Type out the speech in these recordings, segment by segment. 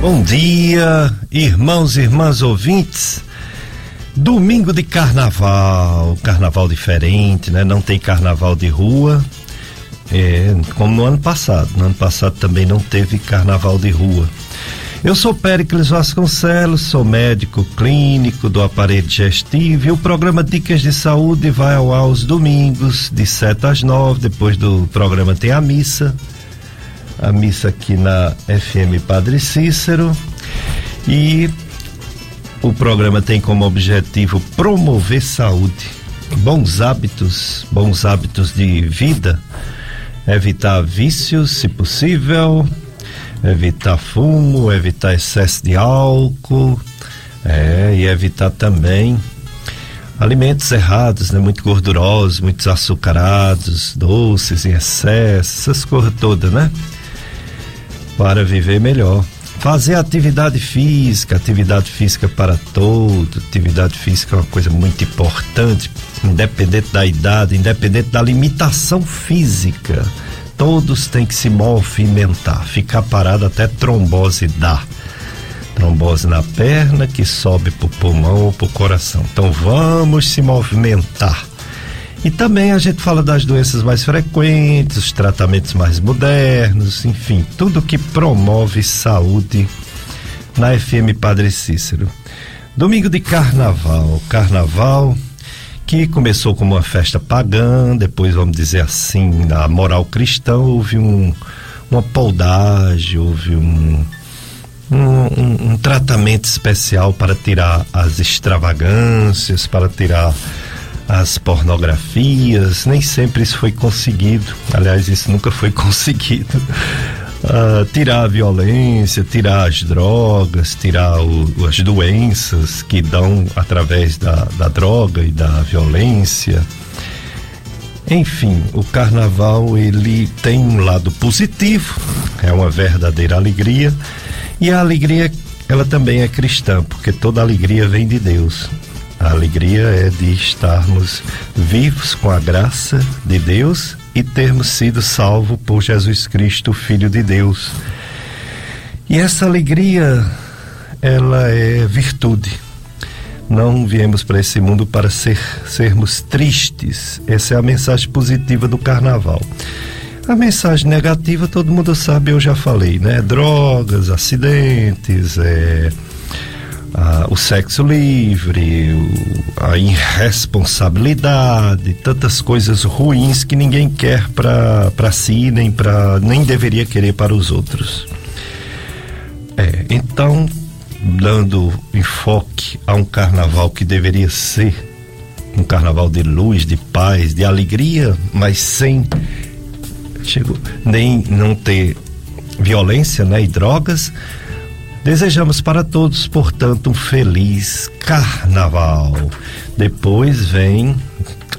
Bom dia, irmãos e irmãs ouvintes. Domingo de carnaval, carnaval diferente, né? Não tem carnaval de rua, é, como no ano passado. No ano passado também não teve carnaval de rua. Eu sou Péricles Vasconcelos, sou médico clínico do aparelho digestivo e o programa Dicas de Saúde vai ao ar aos domingos, de 7 às 9. Depois do programa tem a missa a missa aqui na FM Padre Cícero e o programa tem como objetivo promover saúde, bons hábitos, bons hábitos de vida, evitar vícios, se possível, evitar fumo, evitar excesso de álcool, é, e evitar também alimentos errados, né? Muito gordurosos, muitos açucarados, doces em excesso, essas coisas todas, né? Para viver melhor. Fazer atividade física, atividade física para todos, atividade física é uma coisa muito importante, independente da idade, independente da limitação física. Todos têm que se movimentar, ficar parado até trombose dá. Trombose na perna que sobe pro pulmão ou pro coração. Então vamos se movimentar e também a gente fala das doenças mais frequentes, os tratamentos mais modernos, enfim, tudo que promove saúde na FM Padre Cícero. Domingo de Carnaval, Carnaval que começou como uma festa pagã, depois vamos dizer assim, na moral cristã houve um, uma poldagem, houve um, um, um, um tratamento especial para tirar as extravagâncias, para tirar as pornografias, nem sempre isso foi conseguido. Aliás, isso nunca foi conseguido. Uh, tirar a violência, tirar as drogas, tirar o, as doenças que dão através da, da droga e da violência. Enfim, o carnaval ele tem um lado positivo, é uma verdadeira alegria e a alegria ela também é cristã, porque toda alegria vem de Deus. A alegria é de estarmos vivos com a graça de Deus e termos sido salvos por Jesus Cristo, Filho de Deus. E essa alegria, ela é virtude. Não viemos para esse mundo para ser, sermos tristes. Essa é a mensagem positiva do carnaval. A mensagem negativa, todo mundo sabe, eu já falei, né? Drogas, acidentes, é ah, o sexo livre, o, a irresponsabilidade, tantas coisas ruins que ninguém quer para si, nem, pra, nem deveria querer para os outros. É, então, dando enfoque a um carnaval que deveria ser um carnaval de luz, de paz, de alegria, mas sem chegou, nem não ter violência né, e drogas, Desejamos para todos, portanto, um feliz carnaval. Depois vem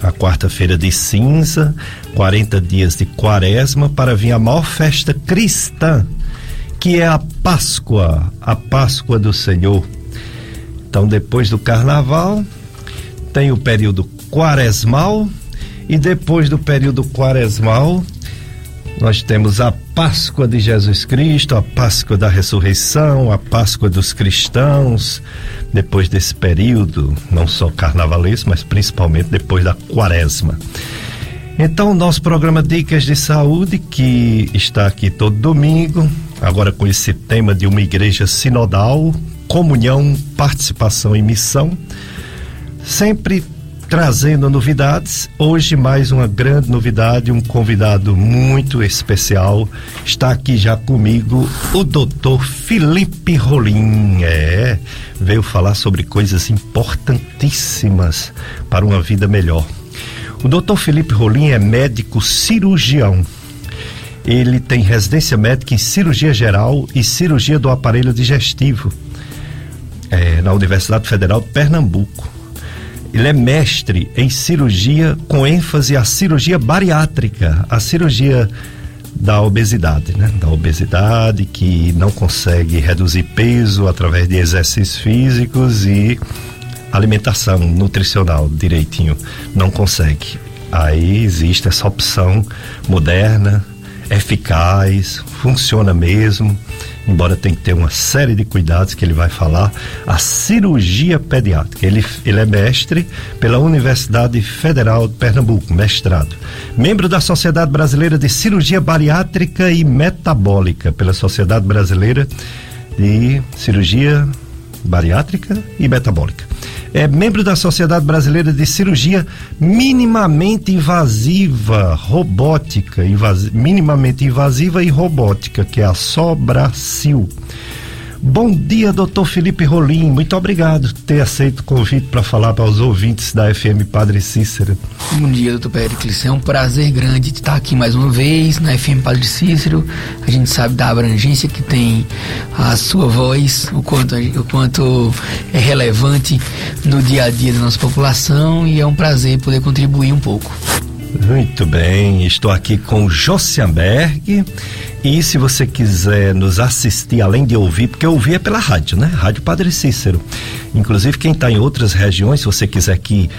a quarta-feira de cinza, 40 dias de quaresma, para vir a maior festa cristã, que é a Páscoa, a Páscoa do Senhor. Então, depois do carnaval, tem o período quaresmal, e depois do período quaresmal, nós temos a Páscoa de Jesus Cristo, a Páscoa da ressurreição, a Páscoa dos cristãos, depois desse período, não só carnavalesco, mas principalmente depois da quaresma. Então, nosso programa Dicas de Saúde, que está aqui todo domingo, agora com esse tema de uma igreja sinodal, comunhão, participação e missão, sempre trazendo novidades. Hoje, mais uma grande novidade, um convidado muito especial. Está aqui já comigo o doutor Felipe Rolim. É, veio falar sobre coisas importantíssimas para uma vida melhor. O doutor Felipe Rolim é médico cirurgião. Ele tem residência médica em cirurgia geral e cirurgia do aparelho digestivo é, na Universidade Federal de Pernambuco ele é mestre em cirurgia com ênfase à cirurgia bariátrica, a cirurgia da obesidade, né? Da obesidade que não consegue reduzir peso através de exercícios físicos e alimentação nutricional direitinho, não consegue. Aí existe essa opção moderna, eficaz, funciona mesmo, embora tenha que ter uma série de cuidados que ele vai falar, a cirurgia pediátrica. Ele, ele é mestre pela Universidade Federal de Pernambuco, mestrado. Membro da Sociedade Brasileira de Cirurgia Bariátrica e Metabólica, pela Sociedade Brasileira de Cirurgia Bariátrica e Metabólica é membro da Sociedade Brasileira de Cirurgia Minimamente Invasiva Robótica, invasi minimamente invasiva e robótica, que é a Sobracil. Bom dia, doutor Felipe Rolim. Muito obrigado por ter aceito o convite para falar para os ouvintes da FM Padre Cícero. Bom dia, doutor Pericles. É um prazer grande estar aqui mais uma vez na FM Padre Cícero. A gente sabe da abrangência que tem a sua voz, o quanto, o quanto é relevante no dia a dia da nossa população e é um prazer poder contribuir um pouco. Muito bem, estou aqui com Josianberg e se você quiser nos assistir, além de ouvir, porque ouvir é pela rádio, né? Rádio Padre Cícero. Inclusive, quem está em outras regiões, se você quiser que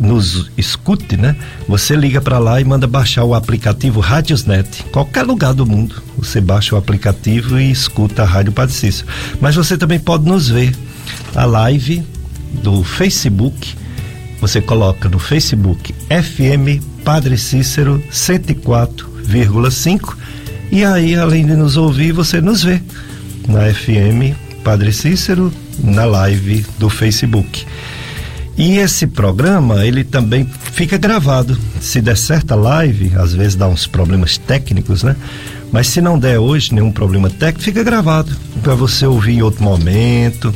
nos escute, né? Você liga para lá e manda baixar o aplicativo Radiosnet. Qualquer lugar do mundo, você baixa o aplicativo e escuta a Rádio Padre Cícero. Mas você também pode nos ver. A live do Facebook, você coloca no Facebook FM Padre Cícero 104,5 e aí, além de nos ouvir, você nos vê na FM Padre Cícero, na live do Facebook. E esse programa, ele também fica gravado. Se der certa live, às vezes dá uns problemas técnicos, né? Mas se não der hoje nenhum problema técnico, fica gravado para você ouvir em outro momento.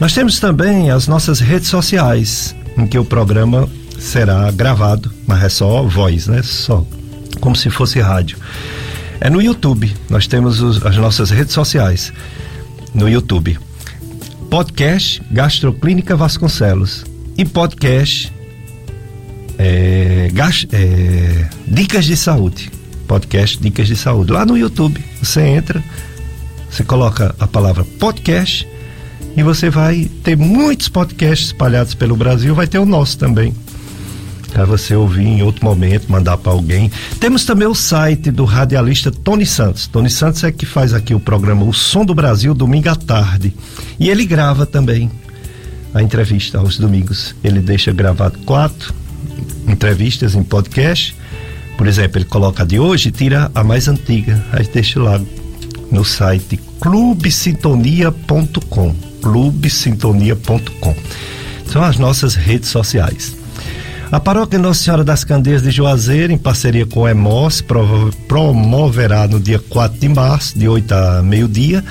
Nós temos também as nossas redes sociais, em que o programa será gravado, mas é só voz, né? Só como se fosse rádio. É no YouTube. Nós temos os, as nossas redes sociais. No YouTube. Podcast Gastroclínica Vasconcelos. E podcast é, é, Dicas de Saúde. Podcast Dicas de Saúde. Lá no YouTube. Você entra, você coloca a palavra podcast e você vai ter muitos podcasts espalhados pelo Brasil. Vai ter o nosso também para você ouvir em outro momento, mandar para alguém. Temos também o site do radialista Tony Santos. Tony Santos é que faz aqui o programa O Som do Brasil, domingo à tarde. E ele grava também a entrevista aos domingos. Ele deixa gravado quatro entrevistas em podcast. Por exemplo, ele coloca a de hoje tira a mais antiga. Aí deixa lá no site clubesintonia.com. clubesintonia.com. São as nossas redes sociais. A paróquia Nossa Senhora das Candeias de Juazeiro, em parceria com o EMOS, promoverá no dia 4 de março, de 8 a meio-dia,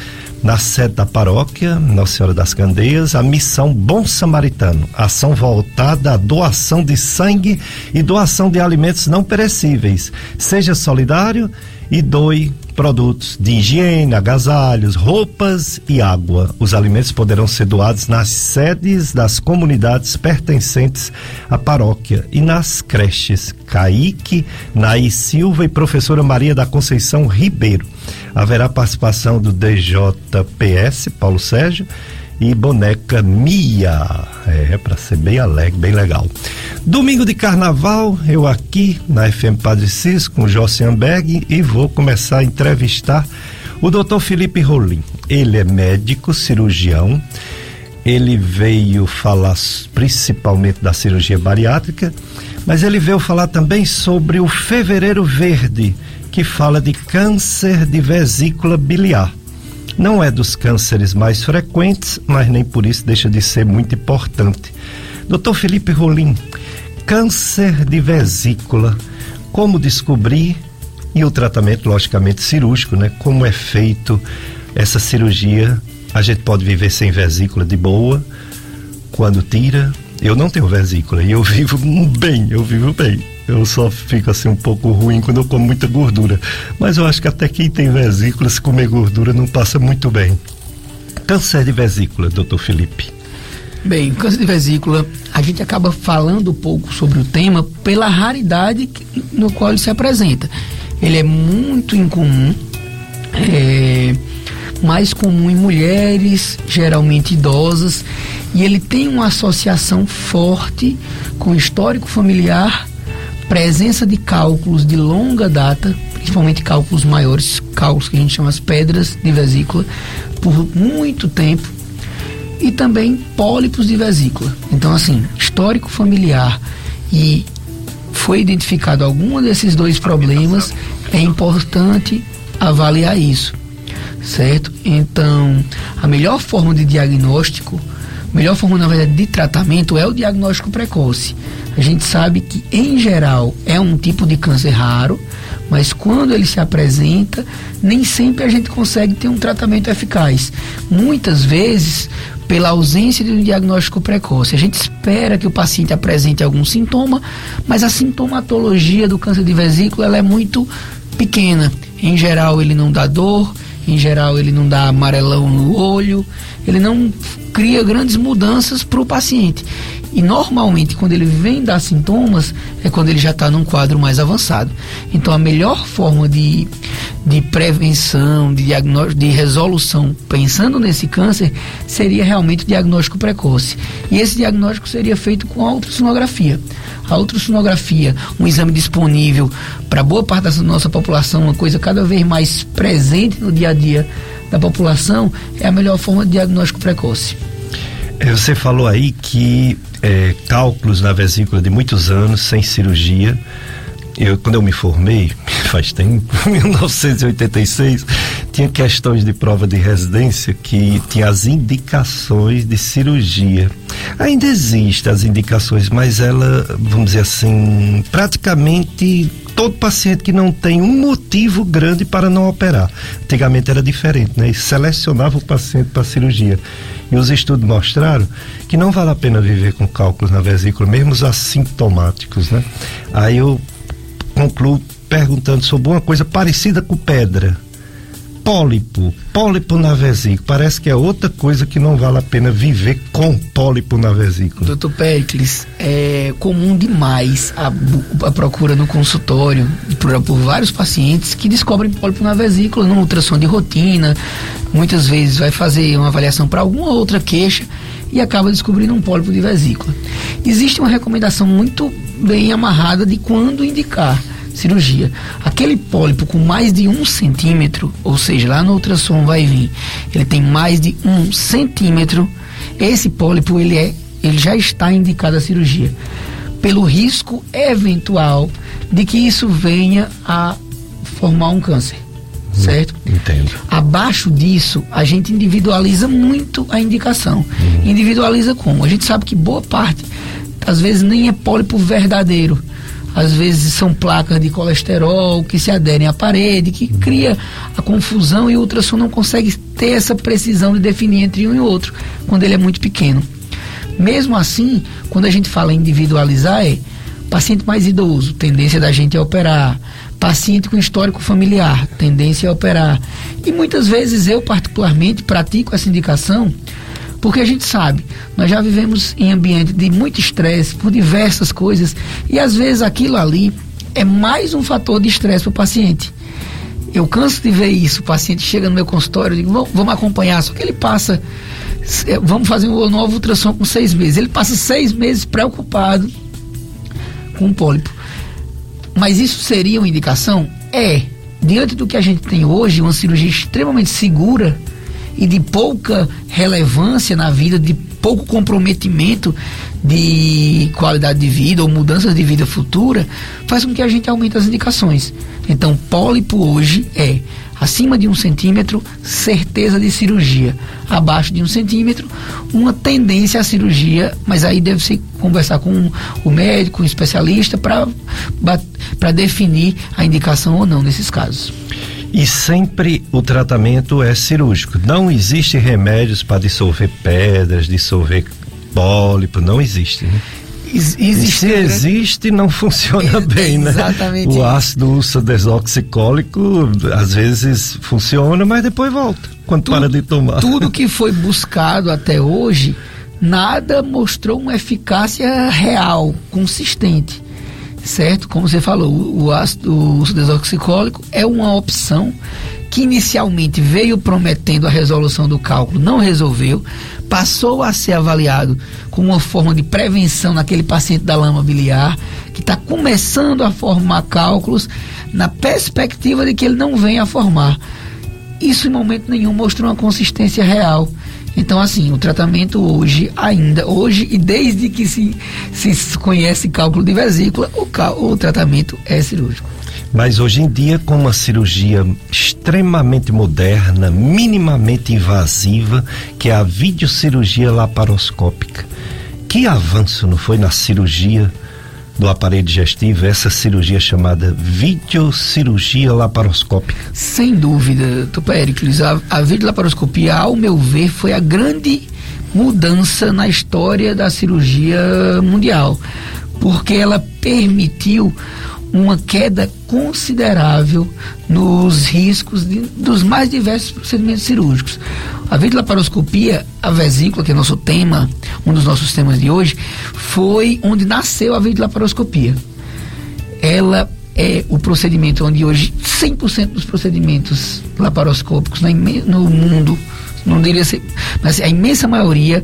na sede da paróquia Nossa Senhora das Candeias, a missão Bom Samaritano, ação voltada à doação de sangue e doação de alimentos não perecíveis. Seja solidário e doe produtos de higiene, agasalhos, roupas e água. Os alimentos poderão ser doados nas sedes das comunidades pertencentes à paróquia e nas creches Caíque, Naí Silva e professora Maria da Conceição Ribeiro. Haverá participação do DJPS, Paulo Sérgio, e boneca Mia. É, para ser bem alegre, bem legal. Domingo de carnaval, eu aqui na FM Padre Cis com o Jossianberg e vou começar a entrevistar o Dr. Felipe Rolim. Ele é médico, cirurgião. Ele veio falar principalmente da cirurgia bariátrica, mas ele veio falar também sobre o Fevereiro Verde, que fala de câncer de vesícula biliar. Não é dos cânceres mais frequentes, mas nem por isso deixa de ser muito importante. Dr. Felipe Rolim, câncer de vesícula, como descobrir e o tratamento, logicamente, cirúrgico, né? Como é feito essa cirurgia? A gente pode viver sem vesícula de boa, quando tira. Eu não tenho vesícula e eu vivo bem, eu vivo bem. Eu só fico assim um pouco ruim quando eu como muita gordura. Mas eu acho que até quem tem vesícula, se comer gordura, não passa muito bem. Câncer de vesícula, doutor Felipe. Bem, câncer de vesícula, a gente acaba falando um pouco sobre o tema pela raridade no qual ele se apresenta. Ele é muito incomum, é mais comum em mulheres, geralmente idosas, e ele tem uma associação forte com histórico familiar presença de cálculos de longa data, principalmente cálculos maiores, cálculos que a gente chama as pedras de vesícula, por muito tempo, e também pólipos de vesícula. Então, assim, histórico familiar e foi identificado algum desses dois problemas, é importante avaliar isso, certo? Então, a melhor forma de diagnóstico, melhor forma, na verdade, de tratamento é o diagnóstico precoce. A gente sabe que, em geral, é um tipo de câncer raro, mas quando ele se apresenta, nem sempre a gente consegue ter um tratamento eficaz. Muitas vezes, pela ausência de um diagnóstico precoce. A gente espera que o paciente apresente algum sintoma, mas a sintomatologia do câncer de vesícula é muito pequena. Em geral, ele não dá dor, em geral, ele não dá amarelão no olho, ele não cria grandes mudanças para o paciente. E normalmente, quando ele vem dar sintomas, é quando ele já está num quadro mais avançado. Então, a melhor forma de, de prevenção, de diagnóstico, de resolução, pensando nesse câncer, seria realmente o diagnóstico precoce. E esse diagnóstico seria feito com a ultrassonografia. A ultrassonografia, um exame disponível para boa parte da nossa população, uma coisa cada vez mais presente no dia a dia da população, é a melhor forma de diagnóstico precoce. É, você falou aí que é, cálculos na vesícula de muitos anos, sem cirurgia. Eu, quando eu me formei, faz tempo, 1986, tinha questões de prova de residência que tinha as indicações de cirurgia. Ainda existem as indicações, mas ela, vamos dizer assim, praticamente todo paciente que não tem um motivo grande para não operar. Antigamente era diferente, né? E selecionava o paciente para cirurgia. E os estudos mostraram que não vale a pena viver com cálculos na vesícula, mesmo os assintomáticos, né? Aí eu concluo perguntando sobre uma coisa parecida com pedra pólipo, pólipo na vesícula. Parece que é outra coisa que não vale a pena viver com pólipo na vesícula. Doutor Pericles, é comum demais a, a procura no consultório por, por, vários pacientes que descobrem pólipo na vesícula, numa ultrassom de rotina. Muitas vezes vai fazer uma avaliação para alguma outra queixa e acaba descobrindo um pólipo de vesícula. Existe uma recomendação muito bem amarrada de quando indicar cirurgia. Aquele pólipo com mais de um centímetro, ou seja, lá no ultrassom vai vir, ele tem mais de um centímetro, esse pólipo ele é, ele já está indicado a cirurgia, pelo risco eventual de que isso venha a formar um câncer. Certo? Entendo. Abaixo disso, a gente individualiza muito a indicação. Uhum. Individualiza como? A gente sabe que boa parte, às vezes, nem é pólipo verdadeiro às vezes são placas de colesterol que se aderem à parede, que cria a confusão e o ultrassom não consegue ter essa precisão de definir entre um e outro, quando ele é muito pequeno. Mesmo assim, quando a gente fala em individualizar, é paciente mais idoso, tendência da gente é operar, paciente com histórico familiar, tendência a operar. E muitas vezes eu, particularmente, pratico essa indicação porque a gente sabe, nós já vivemos em ambiente de muito estresse por diversas coisas e às vezes aquilo ali é mais um fator de estresse para o paciente. Eu canso de ver isso. O paciente chega no meu consultório, eu digo, vamos acompanhar. Só que ele passa, é, vamos fazer um novo ultrassom com seis meses. Ele passa seis meses preocupado com o pólipo. Mas isso seria uma indicação? É. Diante do que a gente tem hoje, uma cirurgia extremamente segura, e de pouca relevância na vida, de pouco comprometimento de qualidade de vida ou mudanças de vida futura, faz com que a gente aumente as indicações. Então, pólipo hoje é acima de um centímetro, certeza de cirurgia. Abaixo de um centímetro, uma tendência à cirurgia, mas aí deve se conversar com o médico, um especialista, para definir a indicação ou não nesses casos. E sempre o tratamento é cirúrgico. Não existe remédios para dissolver pedras, dissolver pólipo, não existe. Né? Existe, se existe, não funciona é, bem, né? Exatamente. O ácido urso desoxicólico às vezes funciona, mas depois volta quando tudo, para de tomar. Tudo que foi buscado até hoje, nada mostrou uma eficácia real, consistente certo? Como você falou, o ácido o desoxicólico é uma opção que inicialmente veio prometendo a resolução do cálculo, não resolveu, passou a ser avaliado como uma forma de prevenção naquele paciente da lama biliar, que está começando a formar cálculos, na perspectiva de que ele não venha a formar. Isso em momento nenhum mostrou uma consistência real. Então, assim, o tratamento hoje, ainda, hoje e desde que se, se conhece cálculo de vesícula, o, o tratamento é cirúrgico. Mas hoje em dia, com uma cirurgia extremamente moderna, minimamente invasiva, que é a videocirurgia laparoscópica. Que avanço não foi na cirurgia do aparelho digestivo, essa cirurgia chamada videocirurgia laparoscópica? Sem dúvida, Tupéricles. A, a videolaparoscopia, ao meu ver, foi a grande mudança na história da cirurgia mundial, porque ela permitiu uma queda considerável nos riscos de, dos mais diversos procedimentos cirúrgicos. A videolaparoscopia, a vesícula, que é nosso tema, um dos nossos temas de hoje, foi onde nasceu a videolaparoscopia. Ela é o procedimento onde hoje 100% dos procedimentos laparoscópicos no mundo, não deveria ser, mas a imensa maioria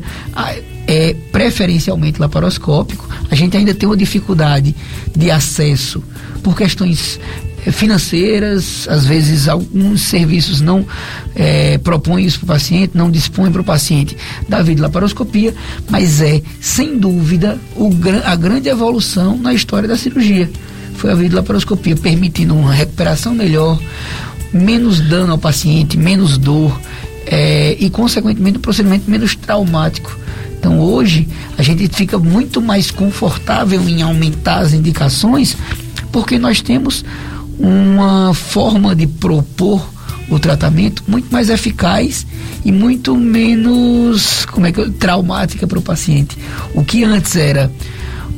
é preferencialmente laparoscópico. A gente ainda tem uma dificuldade de acesso por questões eh, financeiras, às vezes alguns serviços não é, propõem isso para o paciente, não dispõem para o paciente da videolaparoscopia, mas é, sem dúvida, o, a grande evolução na história da cirurgia. Foi a videolaparoscopia, permitindo uma recuperação melhor, menos dano ao paciente, menos dor é, e, consequentemente, um procedimento menos traumático. Então, hoje, a gente fica muito mais confortável em aumentar as indicações porque nós temos uma forma de propor o tratamento muito mais eficaz e muito menos como é que traumática para o paciente. O que antes era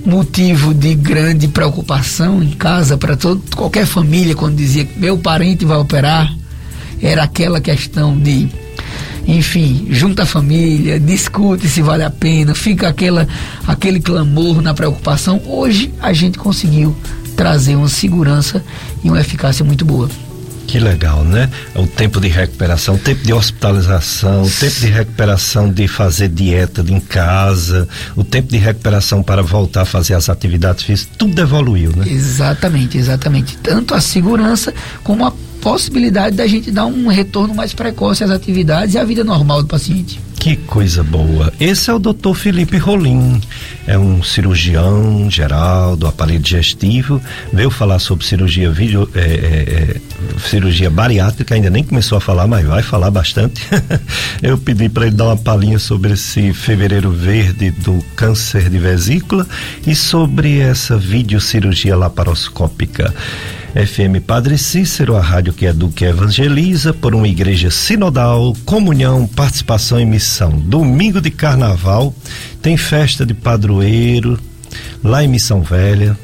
motivo de grande preocupação em casa para qualquer família quando dizia que meu parente vai operar, era aquela questão de enfim, junta a família, discute se vale a pena, fica aquela, aquele clamor na preocupação. Hoje a gente conseguiu trazer uma segurança e uma eficácia muito boa. Que legal, né? O tempo de recuperação, o tempo de hospitalização, o tempo de recuperação de fazer dieta em casa, o tempo de recuperação para voltar a fazer as atividades físicas, tudo evoluiu, né? Exatamente, exatamente. Tanto a segurança como a possibilidade da gente dar um retorno mais precoce às atividades e à vida normal do paciente. Que coisa boa. Esse é o Dr. Felipe Rolim, é um cirurgião geral do aparelho digestivo. Veio falar sobre cirurgia video, é, é, é, cirurgia bariátrica, ainda nem começou a falar, mas vai falar bastante. Eu pedi para ele dar uma palhinha sobre esse fevereiro verde do câncer de vesícula e sobre essa videocirurgia laparoscópica. FM Padre Cícero, a rádio que educa e evangeliza, por uma igreja sinodal, comunhão, participação e missão. Domingo de carnaval, tem festa de padroeiro lá em Missão Velha.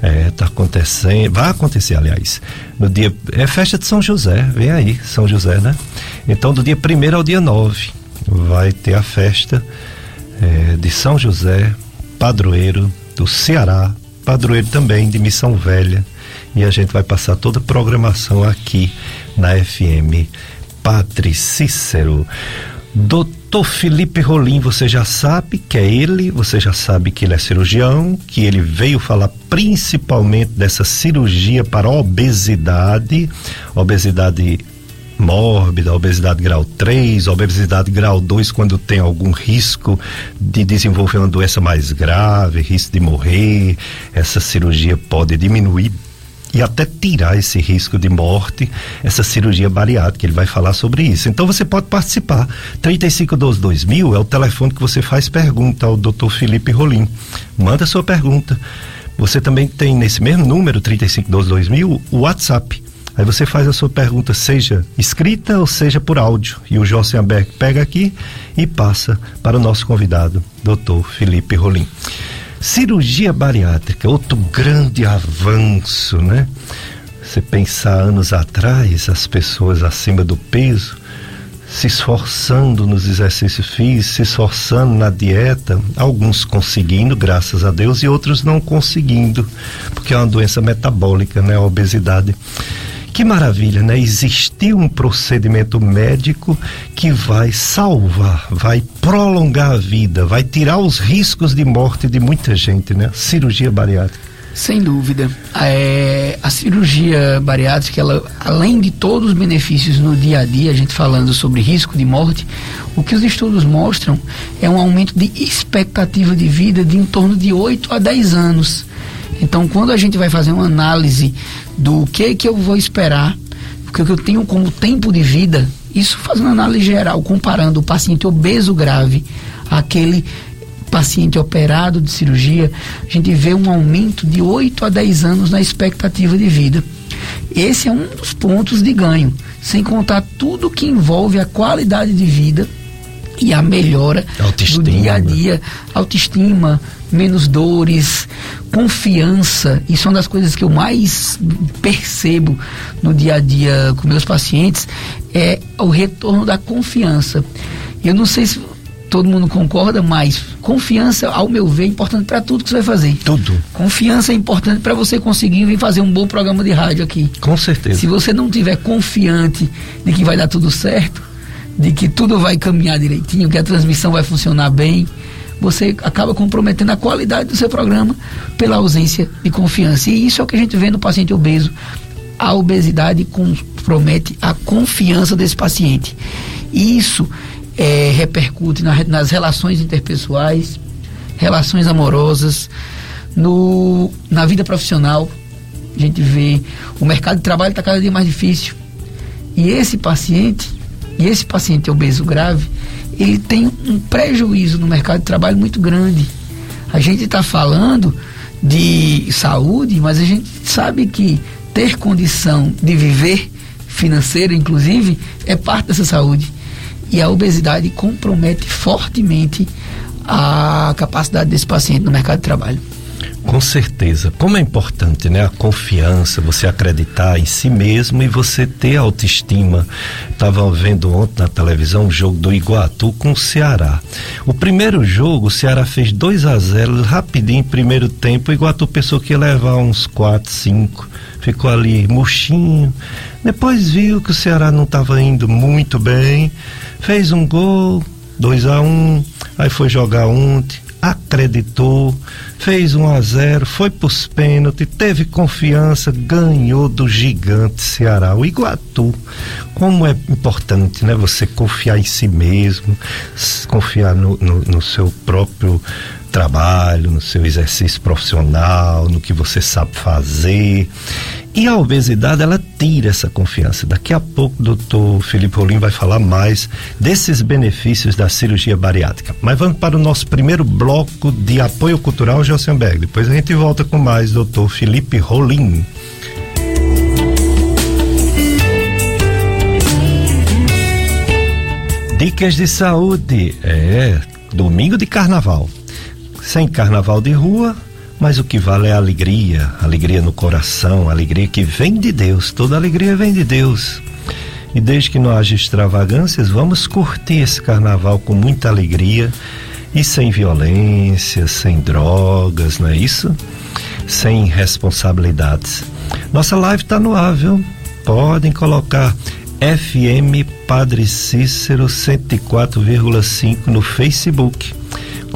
É, tá acontecendo, vai acontecer, aliás, no dia, é festa de São José, vem aí, São José, né? Então, do dia 1 ao dia 9, vai ter a festa é, de São José, padroeiro do Ceará, padroeiro também de Missão Velha, e a gente vai passar toda a programação aqui na FM Padre Cícero. Doutor Felipe Rolim, você já sabe que é ele, você já sabe que ele é cirurgião, que ele veio falar principalmente dessa cirurgia para obesidade, obesidade mórbida, obesidade grau 3, obesidade grau 2, quando tem algum risco de desenvolver uma doença mais grave, risco de morrer, essa cirurgia pode diminuir e até tirar esse risco de morte, essa cirurgia bariátrica. Ele vai falar sobre isso. Então você pode participar. 3512 2000 é o telefone que você faz pergunta ao Dr. Felipe Rolim. Manda sua pergunta. Você também tem nesse mesmo número, 3512 2000, o WhatsApp. Aí você faz a sua pergunta, seja escrita ou seja por áudio. E o Josenberg pega aqui e passa para o nosso convidado, Dr. Felipe Rolim. Cirurgia bariátrica, outro grande avanço, né? Você pensar anos atrás, as pessoas acima do peso se esforçando nos exercícios físicos, se esforçando na dieta, alguns conseguindo, graças a Deus, e outros não conseguindo, porque é uma doença metabólica, né? A obesidade Que maravilha, né? Existir um procedimento médico que vai salvar, vai prolongar a vida, vai tirar os riscos de morte de muita gente, né? Cirurgia bariátrica. Sem dúvida. É, a cirurgia bariátrica, ela, além de todos os benefícios no dia a dia, a gente falando sobre risco de morte, o que os estudos mostram é um aumento de expectativa de vida de em torno de 8 a 10 anos. Então, quando a gente vai fazer uma análise do que que eu vou esperar, o que eu tenho como tempo de vida, isso faz uma análise geral, comparando o paciente obeso grave àquele paciente operado de cirurgia, a gente vê um aumento de 8 a 10 anos na expectativa de vida. Esse é um dos pontos de ganho, sem contar tudo que envolve a qualidade de vida e a melhora autoestima. do dia a dia, autoestima, menos dores, confiança. Isso é uma das coisas que eu mais percebo no dia a dia com meus pacientes é o retorno da confiança. Eu não sei se todo mundo concorda, mas confiança, ao meu ver, é importante para tudo que você vai fazer. Tudo. Confiança é importante para você conseguir vir fazer um bom programa de rádio aqui. Com certeza. Se você não tiver confiante de que vai dar tudo certo, de que tudo vai caminhar direitinho, que a transmissão vai funcionar bem, você acaba comprometendo a qualidade do seu programa pela ausência de confiança. E isso é o que a gente vê no paciente obeso. A obesidade compromete a confiança desse paciente. E isso é, repercute na, nas relações interpessoais, relações amorosas, no, na vida profissional. A gente vê o mercado de trabalho está cada dia mais difícil. E esse paciente, e esse paciente obeso grave, ele tem um prejuízo no mercado de trabalho muito grande. A gente está falando de saúde, mas a gente sabe que ter condição de viver financeira, inclusive, é parte dessa saúde. E a obesidade compromete fortemente a capacidade desse paciente no mercado de trabalho. Com certeza. Como é importante, né? A confiança, você acreditar em si mesmo e você ter autoestima. Estava vendo ontem na televisão um jogo do Iguatu com o Ceará. O primeiro jogo, o Ceará fez 2 a 0 rapidinho, primeiro tempo. O Iguatu pensou que ia levar uns 4, 5. Ficou ali murchinho. Depois viu que o Ceará não estava indo muito bem. Fez um gol, 2 a 1 um, Aí foi jogar ontem acreditou, fez 1 a 0, foi para os pênaltis, teve confiança, ganhou do gigante Ceará, o Iguatu. Como é importante, né? Você confiar em si mesmo, confiar no, no, no seu próprio trabalho, no seu exercício profissional, no que você sabe fazer. E a obesidade, ela tira essa confiança. Daqui a pouco o doutor Felipe Rolim vai falar mais desses benefícios da cirurgia bariátrica. Mas vamos para o nosso primeiro bloco de apoio cultural, Gelsenberg. Depois a gente volta com mais, doutor Felipe Rolim. Dicas de saúde. É, domingo de carnaval. Sem carnaval de rua, mas o que vale é a alegria, alegria no coração, alegria que vem de Deus. Toda alegria vem de Deus. E desde que não haja extravagâncias, vamos curtir esse carnaval com muita alegria e sem violência, sem drogas, não é isso? Sem responsabilidades. Nossa live está no ar, viu? Podem colocar FM Padre Cícero 104,5 no Facebook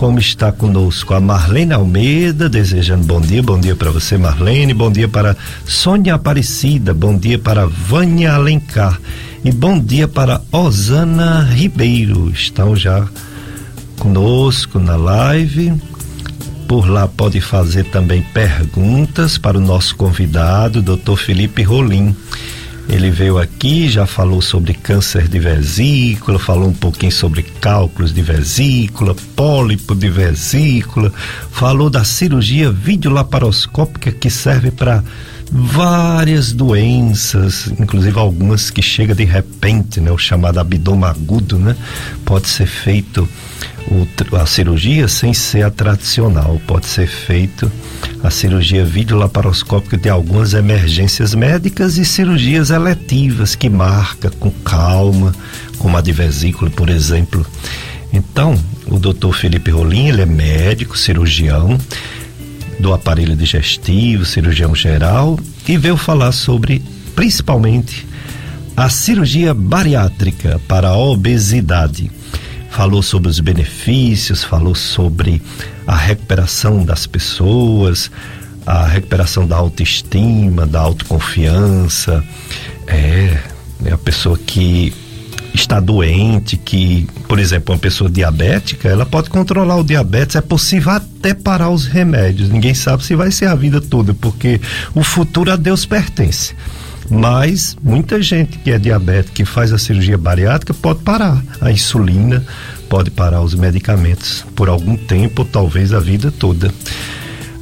como está conosco a Marlene Almeida, desejando bom dia, bom dia para você, Marlene, bom dia para Sônia Aparecida, bom dia para Vânia Alencar e bom dia para Osana Ribeiro. Estão já conosco na live. Por lá pode fazer também perguntas para o nosso convidado, Dr. Felipe Rolim. Ele veio aqui, já falou sobre câncer de vesícula, falou um pouquinho sobre cálculos de vesícula, pólipo de vesícula, falou da cirurgia videolaparoscópica que serve para várias doenças, inclusive algumas que chega de repente, né, o chamado abdômen agudo, né? Pode ser feito a cirurgia sem ser a tradicional, pode ser feito a cirurgia videolaparoscópica de algumas emergências médicas e cirurgias eletivas que marca com calma, como a de vesícula, por exemplo. Então, o doutor Felipe Rolim, ele é médico, cirurgião do aparelho digestivo, cirurgião geral, e veio falar sobre principalmente a cirurgia bariátrica para a obesidade. Falou sobre os benefícios, falou sobre a recuperação das pessoas, a recuperação da autoestima, da autoconfiança. É, é a pessoa que está doente, que, por exemplo, uma pessoa diabética, ela pode controlar o diabetes, é possível até parar os remédios. Ninguém sabe se vai ser a vida toda, porque o futuro a Deus pertence. Mas muita gente que é diabética, que faz a cirurgia bariátrica, pode parar a insulina, pode parar os medicamentos por algum tempo, talvez a vida toda.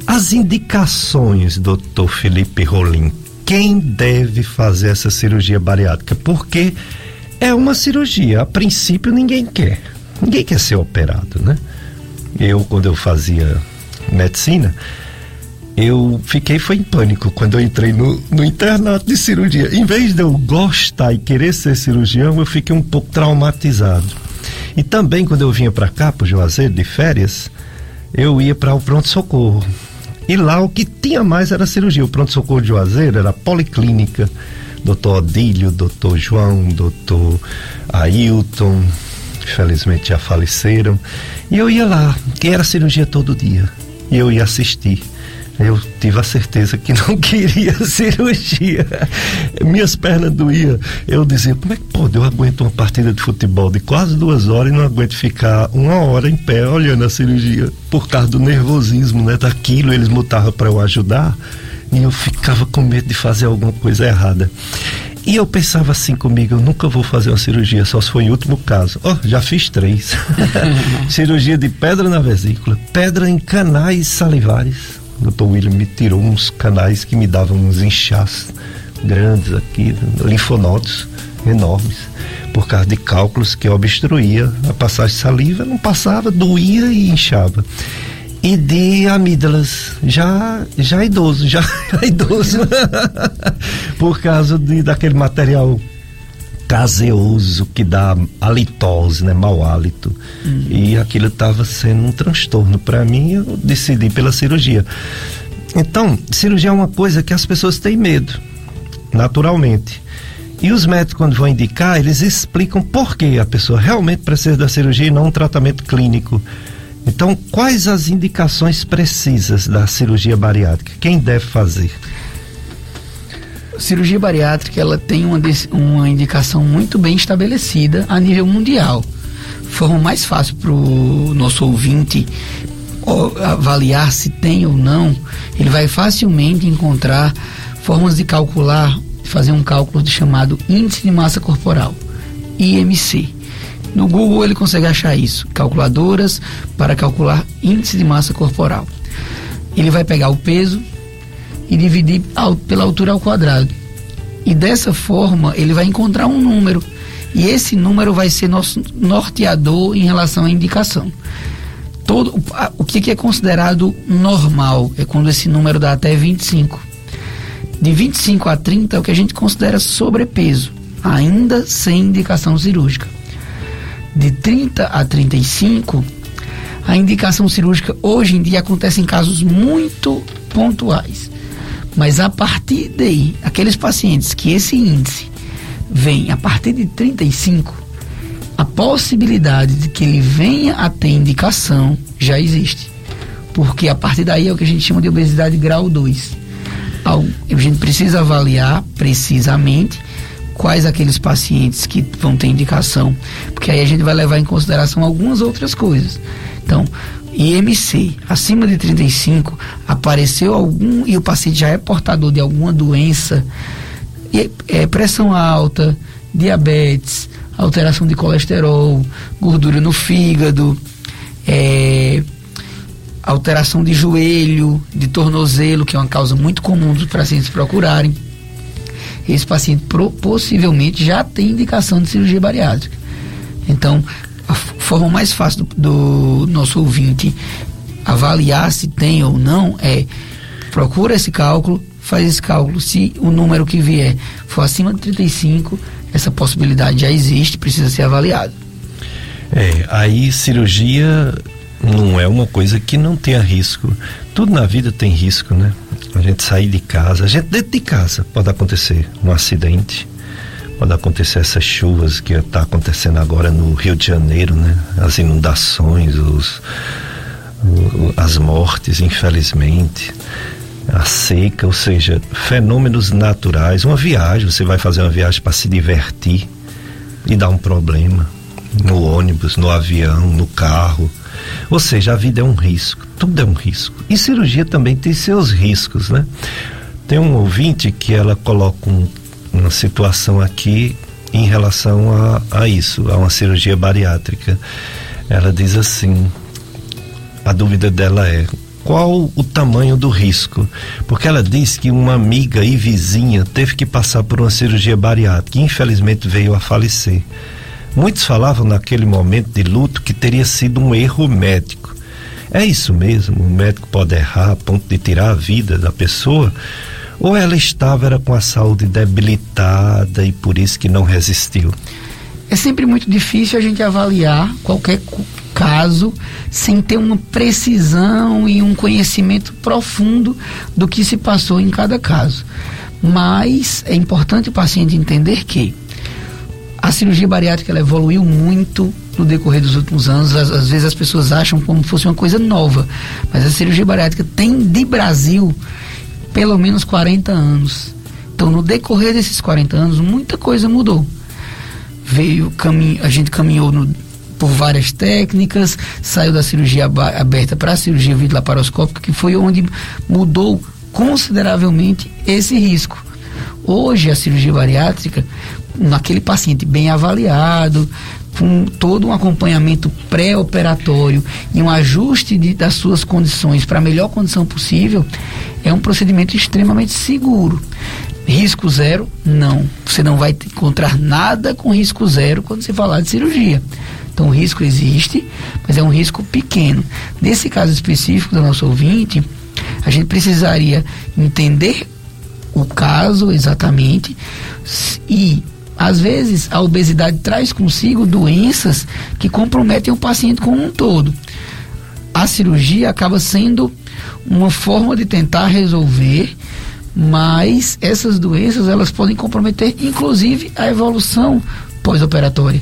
As indicações, doutor Felipe Rolim, quem deve fazer essa cirurgia bariátrica? Porque é uma cirurgia. A princípio ninguém quer. Ninguém quer ser operado, né? Eu, quando eu fazia medicina, eu fiquei foi em pânico quando eu entrei no, no internato de cirurgia. Em vez de eu gostar e querer ser cirurgião, eu fiquei um pouco traumatizado. E também quando eu vinha para cá, para Juazeiro, de férias, eu ia para o pronto-socorro. E lá o que tinha mais era cirurgia. O pronto-socorro de Juazeiro era policlínica doutor Odílio, doutor João, doutor Ailton, infelizmente já faleceram. E eu ia lá, que era cirurgia todo dia. E eu ia assistir. Eu tive a certeza que não queria cirurgia. Minhas pernas doíam. Eu dizia, como é que pode? Eu aguento uma partida de futebol de quase duas horas e não aguento ficar uma hora em pé olhando a cirurgia por causa do nervosismo, né? Daquilo eles mutavam para eu ajudar e eu ficava com medo de fazer alguma coisa errada. E eu pensava assim comigo, eu nunca vou fazer uma cirurgia, só se for em último caso. Ó, oh, já fiz três. cirurgia de pedra na vesícula, pedra em canais salivares. O doutor William me tirou uns canais que me davam uns inchaços grandes aqui, linfonodos enormes, por causa de cálculos que obstruía a passagem de saliva, não passava, doía e inchava e de amígdalas, já, já idoso, já idoso, por causa de, daquele material caseoso que dá halitose, né, mau hálito. Uhum. E aquilo estava sendo um transtorno para mim, eu decidi pela cirurgia. Então, cirurgia é uma coisa que as pessoas têm medo, naturalmente. E os médicos, quando vão indicar, eles explicam por que a pessoa realmente precisa da cirurgia e não um tratamento clínico. Então, quais as indicações precisas da cirurgia bariátrica? Quem deve fazer? cirurgia bariátrica ela tem uma, uma indicação muito bem estabelecida a nível mundial. Forma mais fácil para o nosso ouvinte avaliar se tem ou não, ele vai facilmente encontrar formas de calcular, fazer um cálculo de chamado índice de massa corporal, IMC. No Google ele consegue achar isso, calculadoras para calcular índice de massa corporal. Ele vai pegar o peso e dividir pela altura ao quadrado. E dessa forma ele vai encontrar um número. E esse número vai ser nosso norteador em relação à indicação. Todo, o que é considerado normal é quando esse número dá até 25. De 25 a 30 é o que a gente considera sobrepeso, ainda sem indicação cirúrgica de 30 a 35, a indicação cirúrgica hoje em dia acontece em casos muito pontuais. Mas a partir daí, aqueles pacientes que esse índice vem a partir de 35, a possibilidade de que ele venha a ter indicação já existe. Porque a partir daí é o que a gente chama de obesidade grau 2. A gente precisa avaliar precisamente quais aqueles pacientes que vão ter indicação, porque aí a gente vai levar em consideração algumas outras coisas. Então, IMC acima de 35 apareceu algum e o paciente já é portador de alguma doença, é, pressão alta, diabetes, alteração de colesterol, gordura no fígado, é, alteração de joelho, de tornozelo, que é uma causa muito comum dos pacientes procurarem esse paciente possivelmente já tem indicação de cirurgia bariátrica. Então, a forma mais fácil do, do nosso ouvinte avaliar se tem ou não é procura esse cálculo, faz esse cálculo. Se o número que vier for acima de 35, essa possibilidade já existe, precisa ser avaliado. É, aí cirurgia não é uma coisa que não tenha risco. Tudo na vida tem risco, né? A gente sair de casa, a gente dentro de casa pode acontecer um acidente, pode acontecer essas chuvas que está acontecendo agora no Rio de Janeiro, né? As inundações, os, as mortes, infelizmente, a seca, ou seja, fenômenos naturais. Uma viagem, você vai fazer uma viagem para se divertir e dá um problema no ônibus, no avião, no carro. Ou seja, a vida é um risco, tudo é um risco. E cirurgia também tem seus riscos, né? Tem um ouvinte que ela coloca um, uma situação aqui em relação a, a isso, a uma cirurgia bariátrica. Ela diz assim: a dúvida dela é qual o tamanho do risco? Porque ela diz que uma amiga e vizinha teve que passar por uma cirurgia bariátrica e infelizmente veio a falecer. Muitos falavam naquele momento de luto que teria sido um erro médico. É isso mesmo? O médico pode errar a ponto de tirar a vida da pessoa? Ou ela estava era com a saúde debilitada e por isso que não resistiu? É sempre muito difícil a gente avaliar qualquer caso sem ter uma precisão e um conhecimento profundo do que se passou em cada caso. Mas é importante o paciente entender que a cirurgia bariátrica ela evoluiu muito no decorrer dos últimos anos. Às, às, vezes as pessoas acham como se fosse uma coisa nova, mas a cirurgia bariátrica tem de Brasil pelo menos 40 anos. Então, no decorrer desses 40 anos, muita coisa mudou. Veio caminho, a gente caminhou no, por várias técnicas, saiu da cirurgia aberta para a cirurgia videolaparoscópica, que foi onde mudou consideravelmente esse risco. Hoje a cirurgia bariátrica naquele paciente bem avaliado, com todo um acompanhamento pré-operatório e um ajuste de, das suas condições para a melhor condição possível, é um procedimento extremamente seguro. Risco zero? Não. Você não vai encontrar nada com risco zero quando você falar de cirurgia. Então o risco existe, mas é um risco pequeno. Nesse caso específico do nosso ouvinte, a gente precisaria entender o caso exatamente e às vezes, a obesidade traz consigo doenças que comprometem o paciente como um todo. A cirurgia acaba sendo uma forma de tentar resolver, mas essas doenças elas podem comprometer inclusive a evolução pós-operatória.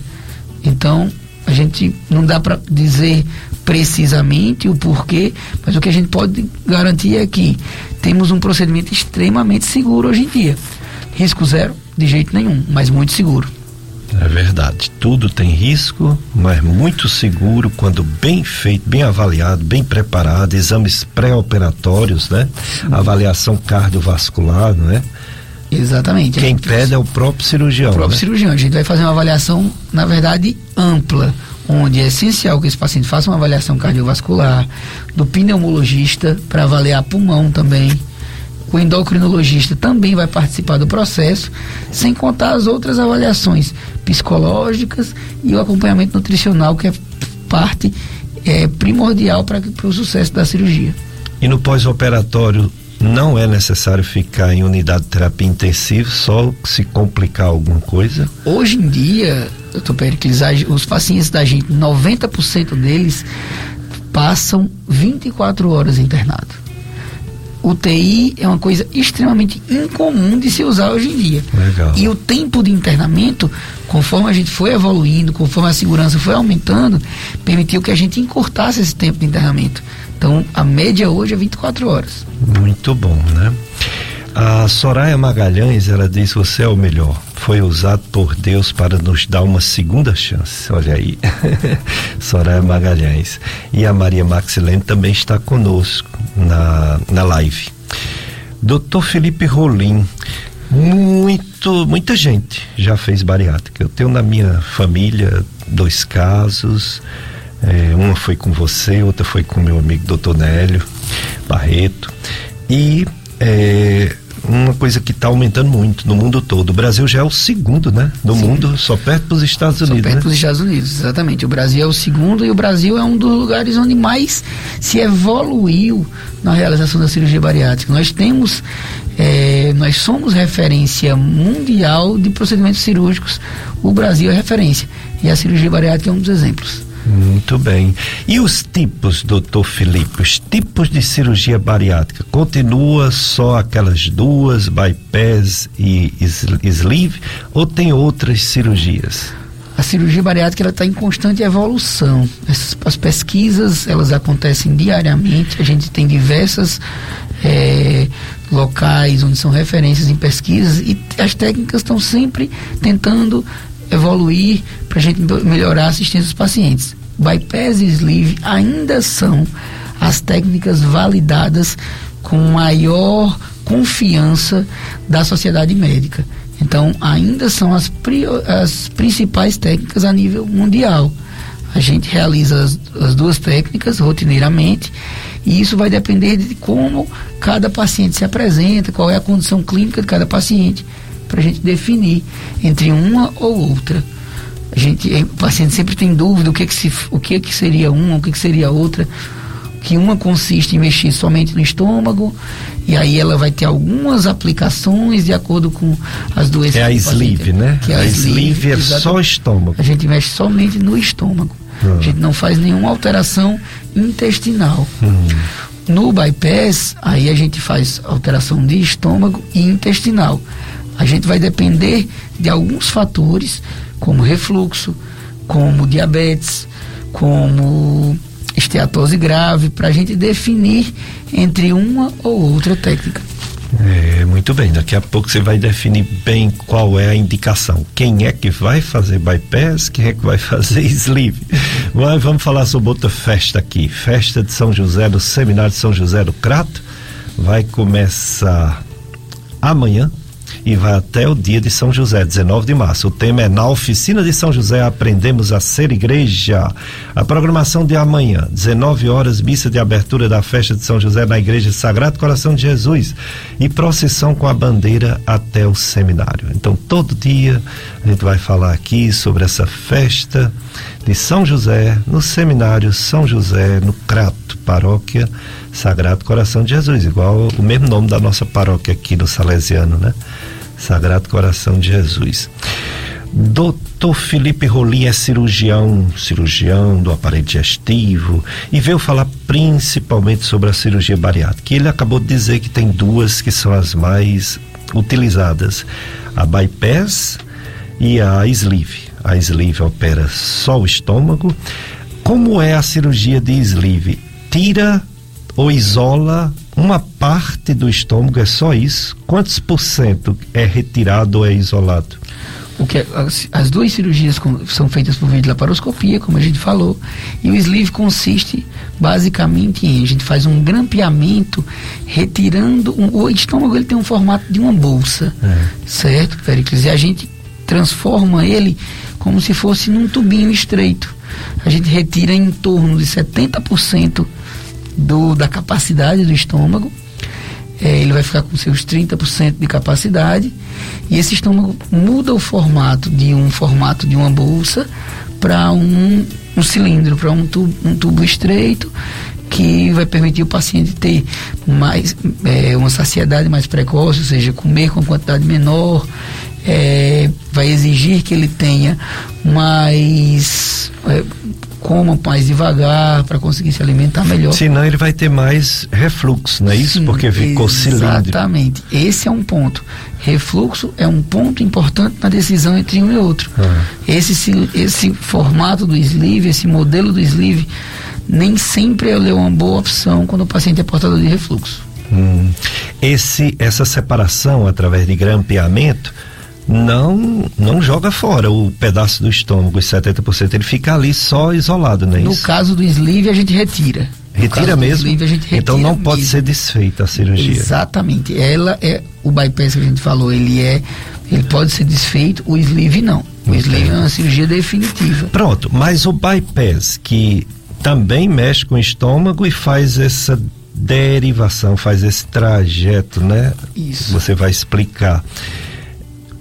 Então, a gente não dá para dizer precisamente o porquê, mas o que a gente pode garantir é que temos um procedimento extremamente seguro hoje em dia. Risco zero, de jeito nenhum, mas muito seguro. É verdade. Tudo tem risco, mas muito seguro quando bem feito, bem avaliado, bem preparado, exames pré-operatórios, né? Sim. Avaliação cardiovascular, não é? Exatamente. Quem pede é o próprio cirurgião. O próprio né? cirurgião. A gente vai fazer uma avaliação, na verdade, ampla, onde é essencial que esse paciente faça uma avaliação cardiovascular, do pneumologista para avaliar pulmão também o endocrinologista também vai participar do processo, sem contar as outras avaliações psicológicas e o acompanhamento nutricional, que é parte é, primordial para o sucesso da cirurgia. E no pós-operatório não é necessário ficar em unidade de terapia intensiva, só se complicar alguma coisa? Hoje em dia, doutor Pericles, os pacientes da gente, 90% deles passam 24 horas internados. UTI é uma coisa extremamente incomum de se usar hoje em dia. Legal. E o tempo de internamento, conforme a gente foi evoluindo, conforme a segurança foi aumentando, permitiu que a gente encurtasse esse tempo de internamento. Então, a média hoje é 24 horas. Muito bom, né? A Soraya Magalhães, ela diz: Você é o melhor. Foi usado por Deus para nos dar uma segunda chance. Olha aí. Soraya Magalhães. E a Maria Maxilene também está conosco na, na live. Doutor Felipe Rolim, muito, muita gente já fez bariátrica. Eu tenho na minha família dois casos. É, uma foi com você, outra foi com meu amigo doutor Nélio Barreto. E é, uma coisa que está aumentando muito no mundo todo. O Brasil já é o segundo, né? No Sim. mundo, só perto dos Estados Unidos. Só perto né? dos Estados Unidos, exatamente. O Brasil é o segundo e o Brasil é um dos lugares onde mais se evoluiu na realização da cirurgia bariátrica. Nós temos, é, nós somos referência mundial de procedimentos cirúrgicos. O Brasil é referência e a cirurgia bariátrica é um dos exemplos. Muito bem. E os tipos, doutor Felipe, os tipos de cirurgia bariátrica? Continua só aquelas duas, bypass e sleeve, ou tem outras cirurgias? A cirurgia bariátrica está em constante evolução. As, as, pesquisas elas acontecem diariamente. A gente tem diversas é, locais onde são referências em pesquisas e as técnicas estão sempre tentando evoluir para a gente melhorar a assistência dos pacientes. Bypass e sleeve ainda são as técnicas validadas com maior confiança da sociedade médica. Então, ainda são as, as principais técnicas a nível mundial. A gente realiza as, as, duas técnicas rotineiramente e isso vai depender de como cada paciente se apresenta, qual é a condição clínica de cada paciente, para a gente definir entre uma ou outra. A gente, o paciente sempre tem dúvida o que, que, se, o que, que seria uma, o que, que seria outra que uma consiste em mexer somente no estômago e aí ela vai ter algumas aplicações de acordo com as doenças. É a sleeve, né? Que é a, a sleeve, é só estômago. A gente mexe somente no estômago. A gente não faz nenhuma alteração intestinal. Hum. No bypass, aí a gente faz alteração de estômago e intestinal. A gente vai depender de alguns fatores, como refluxo, como diabetes, como esteatose grave, para a gente definir entre uma ou outra técnica. É, muito bem, daqui a pouco você vai definir bem qual é a indicação. Quem é que vai fazer bypass, quem é que vai fazer sleeve. Mas vamos falar sobre outra festa aqui. Festa de São José, do Seminário de São José do Crato. Vai começar amanhã, e vai até o dia de São José, 19 de março. O tema é Na Oficina de São José Aprendemos a Ser Igreja. A programação de amanhã, 19 horas, missa de abertura da festa de São José na Igreja Sagrado Coração de Jesus e procissão com a bandeira até o seminário. Então, todo dia a gente vai falar aqui sobre essa festa de São José, no seminário São José, no Crato, paróquia Sagrado Coração de Jesus, igual o mesmo nome da nossa paróquia aqui no Salesiano, né? Sagrado Coração de Jesus. Doutor Felipe Rolim é cirurgião, cirurgião do aparelho digestivo e veio falar principalmente sobre a cirurgia bariátrica. Ele acabou de dizer que tem duas que são as mais utilizadas: a bypass e a sleeve. A sleeve opera só o estômago. Como é a cirurgia de sleeve? Tira ou isola uma parte do estômago, é só isso? Quantos por cento é retirado ou é isolado? O que é, as, as, duas cirurgias com, são feitas por meio de laparoscopia, como a gente falou, e o sleeve consiste basicamente em a gente faz um grampeamento retirando um, o estômago ele tem um formato de uma bolsa, é. certo, Pericles? E a gente transforma ele como se fosse num tubinho estreito. A gente retira em torno de 70% do, da capacidade do estômago. É, ele vai ficar com seus 30% de capacidade e esse estômago muda o formato de um formato de uma bolsa para um, um cilindro, para um tubo, um tubo estreito que vai permitir o paciente ter mais é, uma saciedade mais precoce, ou seja, comer com quantidade menor, é, vai exigir que ele tenha mais é, coma mais devagar para conseguir se alimentar melhor. Senão ele vai ter mais refluxo, não é isso? Porque ficou cilíndrico. Exatamente. Esse é um ponto. Refluxo é um ponto importante na decisão entre um e outro. Ah. Esse, esse formato do sleeve, esse modelo do sleeve, nem sempre é uma boa opção quando o paciente é portador de refluxo. Hum. Esse, essa separação através de grampeamento não não joga fora o pedaço do estômago, os 70%, ele fica ali só isolado, né? No caso do sleeve, a gente retira. Retira mesmo? Sleeve, gente retira então não pode mesmo. ser desfeita a cirurgia. Exatamente. Ela é o bypass que a gente falou, ele é ele pode ser desfeito, o sleeve não. O okay. sleeve é uma cirurgia definitiva. Pronto, mas o bypass que também mexe com o estômago e faz essa derivação, faz esse trajeto, né? Isso. Você vai explicar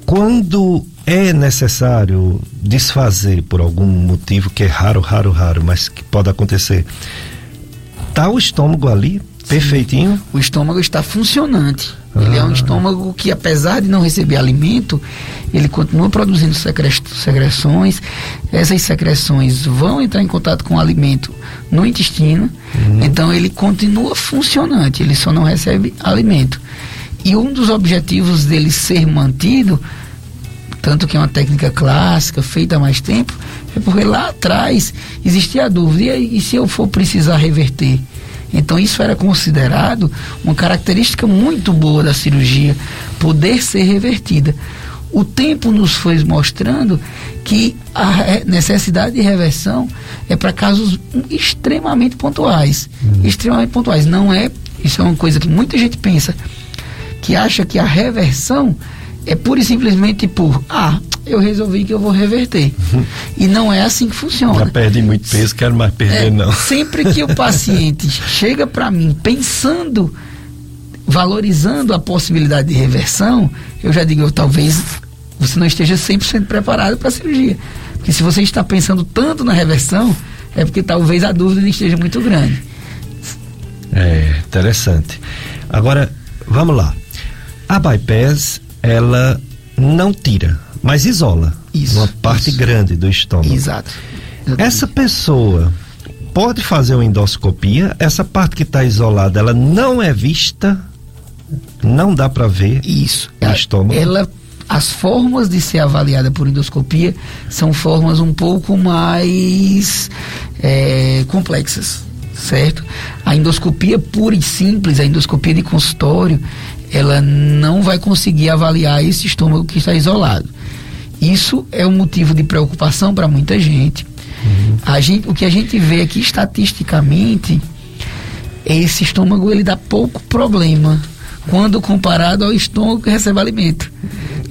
quando é necessário desfazer por algum motivo que é raro, raro, raro, mas que pode acontecer, tá o estômago ali Perfeitinho? O estômago está funcionante. Ah. Ele é um ah. estômago que, apesar de não receber alimento, ele continua produzindo secreções. Essas secreções vão entrar em contato com o alimento no intestino. Uhum. Então, ele continua funcionante, ele só não recebe alimento. E um dos objetivos dele ser mantido, tanto que é uma técnica clássica, feita há mais tempo, é porque lá atrás existia a dúvida: e, e se eu for precisar reverter? Então isso era considerado uma característica muito boa da cirurgia, poder ser revertida. O tempo nos foi mostrando que a necessidade de reversão é para casos extremamente pontuais. Uhum. Extremamente pontuais. Não é, isso é uma coisa que muita gente pensa, que acha que a reversão é pura e simplesmente por, ah, eu resolvi que eu vou reverter. E não é assim que funciona. Já perdi muito peso, quero mais perder é, não. Sempre que o paciente chega para mim pensando, valorizando a possibilidade de reversão, eu já digo, eu, talvez você não esteja 100% preparado para a cirurgia. Porque se você está pensando tanto na reversão, é porque talvez a dúvida esteja muito grande. É, interessante. Agora, vamos lá. A bypass, ela não tira mas isola isso, uma parte isso. grande do estômago. Exato. Essa pessoa pode fazer uma endoscopia, essa parte que está isolada, ela não é vista, não dá para ver isso. o estômago. Ela as formas de ser avaliada por endoscopia são formas um pouco mais é, complexas, certo? A endoscopia pura e simples, a endoscopia de consultório, ela não vai conseguir avaliar esse estômago que está isolado. Isso é um motivo de preocupação para muita gente. Uhum. A gente. O que a gente vê aqui estatisticamente, esse estômago ele dá pouco problema quando comparado ao estômago que recebe alimento.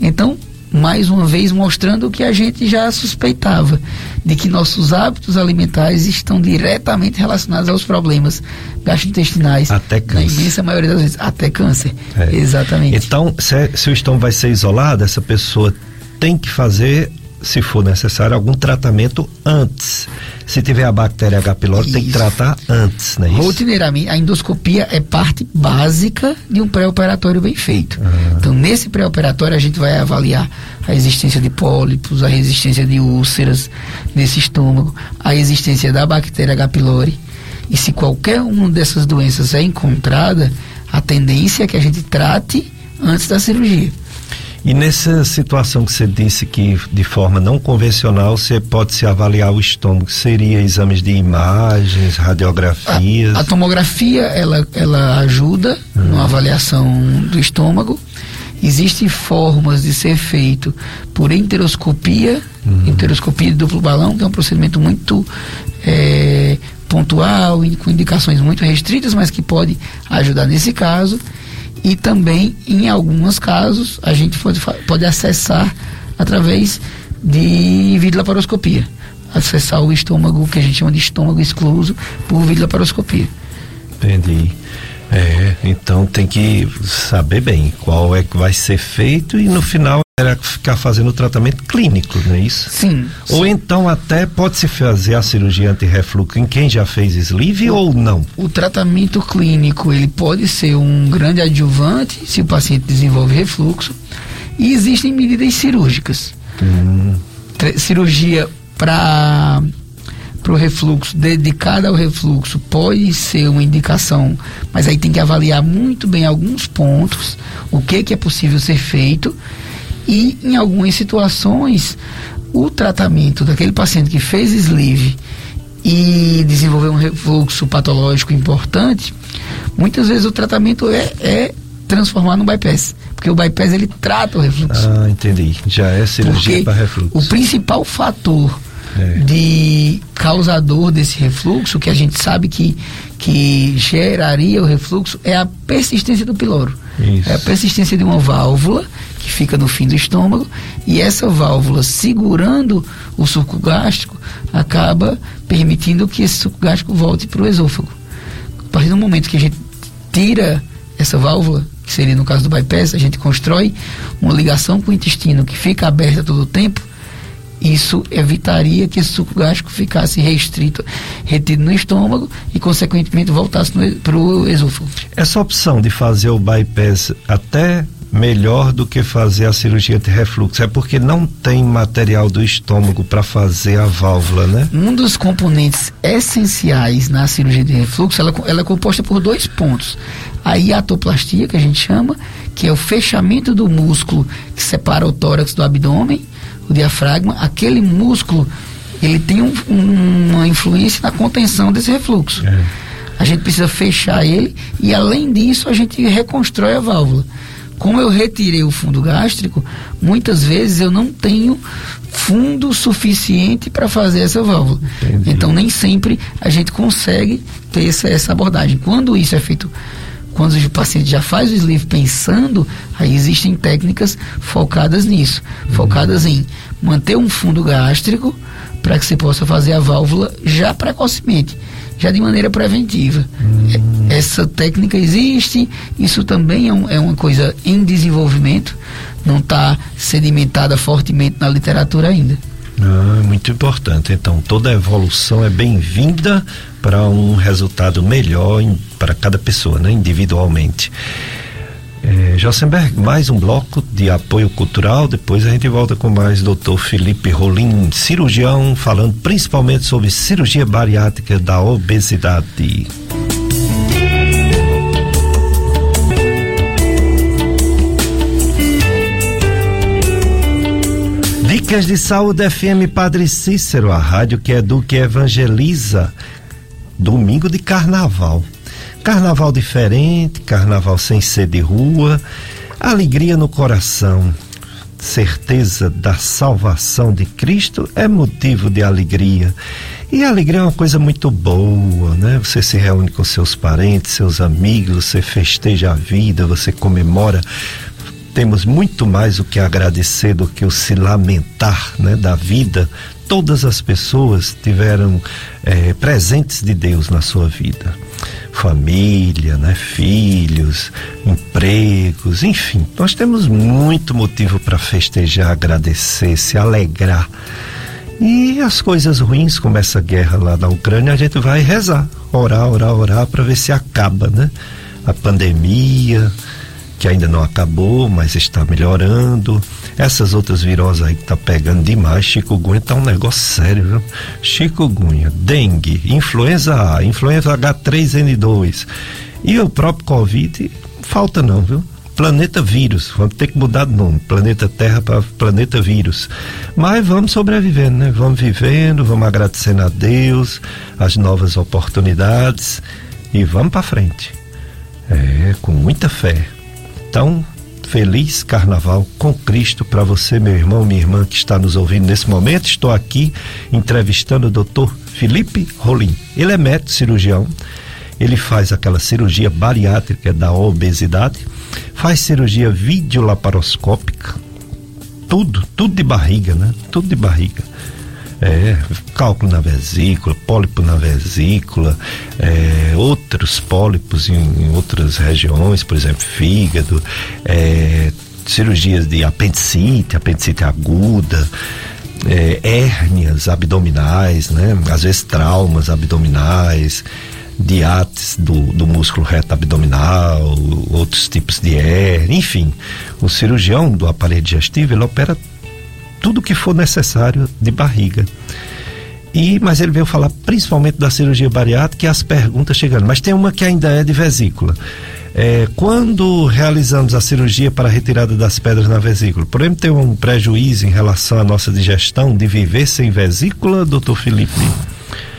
Então, mais uma vez mostrando o que a gente já suspeitava, de que nossos hábitos alimentares estão diretamente relacionados aos problemas gastrointestinais. Até câncer. Na imensa maioria das vezes, até câncer. É. Exatamente. Então, se, se o estômago vai ser isolado, essa pessoa tem que fazer, se for necessário, algum tratamento antes. Se tiver a bactéria H. pylori, tem que tratar antes, né? Rotineiramente, a endoscopia é parte básica de um pré-operatório bem feito. Ah. Então, nesse pré-operatório, a gente vai avaliar a existência de pólipos, a resistência de úlceras nesse estômago, a existência da bactéria H. pylori. E se qualquer uma dessas doenças é encontrada, a tendência é que a gente trate antes da cirurgia. E nessa situação que você disse que de forma não convencional você pode se avaliar o estômago, seria exames de imagens, radiografias? A, a tomografia ela, ela ajuda uhum. na avaliação do estômago. Existem formas de ser feito por enteroscopia, uhum. enteroscopia de duplo balão, que é um procedimento muito é, pontual, com indicações muito restritas, mas que pode ajudar nesse caso e também, em alguns casos, a gente pode, pode acessar através de videolaparoscopia. Acessar o estômago, que a gente chama de estômago excluso, por videolaparoscopia. Entendi. É, então tem que saber bem qual é que vai ser feito e no final era ficar fazendo o tratamento clínico, não é isso? Sim. Ou sim. então até pode-se fazer a cirurgia anti-refluxo em quem já fez sleeve ou não? O tratamento clínico, ele pode ser um grande adjuvante se o paciente desenvolve refluxo e existem medidas cirúrgicas. Hum. Cirurgia para para o refluxo, dedicada ao refluxo, pode ser uma indicação, mas aí tem que avaliar muito bem alguns pontos, o que, que é possível ser feito e em algumas situações o tratamento daquele paciente que fez sleeve e desenvolveu um refluxo patológico importante, muitas vezes o tratamento é, é transformar no bypass. Porque o bypass ele trata o refluxo. Ah, entendi. Já é cirurgia para refluxo. O principal fator é. de causador desse refluxo, que a gente sabe que, que geraria o refluxo, é a persistência do piloro. Isso. É a persistência de uma válvula que fica no fim do estômago e essa válvula segurando o suco gástrico acaba permitindo que esse suco gástrico volte para o esôfago. A partir do momento que a gente tira essa válvula, que seria no caso do bypass, a gente constrói uma ligação com o intestino que fica aberta todo o tempo isso evitaria que esse suco gástrico ficasse restrito, retido no estômago e, consequentemente, voltasse para o esôfago. Essa opção de fazer o bypass até melhor do que fazer a cirurgia de refluxo é porque não tem material do estômago para fazer a válvula, né? Um dos componentes essenciais na cirurgia de refluxo, ela, ela é composta por dois pontos. A hiatoplastia, que a gente chama, que é o fechamento do músculo que separa o tórax do abdômen, o diafragma, aquele músculo ele tem um, um, uma influência na contenção desse refluxo. É. A gente precisa fechar ele e além disso a gente reconstrói a válvula. Como eu retirei o fundo gástrico, muitas vezes eu não tenho fundo suficiente para fazer essa válvula. Entendi. Então nem sempre a gente consegue ter essa, essa abordagem. Quando isso é feito quando o paciente já faz o sleeve pensando, aí existem técnicas focadas nisso, uhum. focadas em manter um fundo gástrico para que você possa fazer a válvula já precocemente, já de maneira preventiva. Uhum. Essa técnica existe, isso também é, um, é uma coisa em desenvolvimento, não está sedimentada fortemente na literatura ainda. Ah, muito importante. Então, toda evolução é bem-vinda para um resultado melhor para cada pessoa, né? individualmente. É, Josenberg, mais um bloco de apoio cultural. Depois a gente volta com mais Dr. Felipe Rolim, cirurgião, falando principalmente sobre cirurgia bariátrica da obesidade. Dicas de Saúde FM Padre Cícero, a rádio que educa e evangeliza. Domingo de carnaval. Carnaval diferente, carnaval sem ser de rua, alegria no coração. Certeza da salvação de Cristo é motivo de alegria. E a alegria é uma coisa muito boa, né? Você se reúne com seus parentes, seus amigos, você festeja a vida, você comemora temos muito mais o que agradecer do que o se lamentar né, da vida. Todas as pessoas tiveram é, presentes de Deus na sua vida. Família, né, filhos, empregos, enfim. Nós temos muito motivo para festejar, agradecer, se alegrar. E as coisas ruins, como essa guerra lá na Ucrânia, a gente vai rezar, orar, orar, orar para ver se acaba, né? A pandemia, que ainda não acabou, mas está melhorando. Essas outras viroses aí que tá pegando demais, chikungunya tá um negócio sério, viu? Chikungunya, dengue, influenza A, influenza H3N2 e o próprio Covid, falta não, viu? Planeta Vírus, vamos ter que mudar de nome, Planeta Terra para Planeta Vírus. Mas vamos sobrevivendo, né? Vamos vivendo, vamos agradecendo a Deus, as novas oportunidades e vamos para frente. É, com muita fé. Então, feliz carnaval com Cristo para você, meu irmão, minha irmã que está nos ouvindo nesse momento. Estou aqui entrevistando o doutor Felipe Rolim. Ele é médico cirurgião, ele faz aquela cirurgia bariátrica da obesidade, faz cirurgia videolaparoscópica, tudo, tudo de barriga, né? Tudo de barriga é, cálculo na vesícula, pólipo na vesícula, é, outros pólipos em, em, outras regiões, por exemplo, fígado, é, cirurgias de apendicite, apendicite aguda, é, hérnias abdominais, né? Às vezes traumas abdominais, diates do, do músculo reto abdominal, outros tipos de hérnia, enfim. O cirurgião do aparelho digestivo, ele opera tudo que for necessário de barriga. E, mas ele veio falar principalmente da cirurgia bariátrica e as perguntas chegando. Mas tem uma que ainda é de vesícula. É, quando realizamos a cirurgia para a retirada das pedras na vesícula, podemos ter um prejuízo em relação à nossa digestão de viver sem vesícula, doutor Felipe?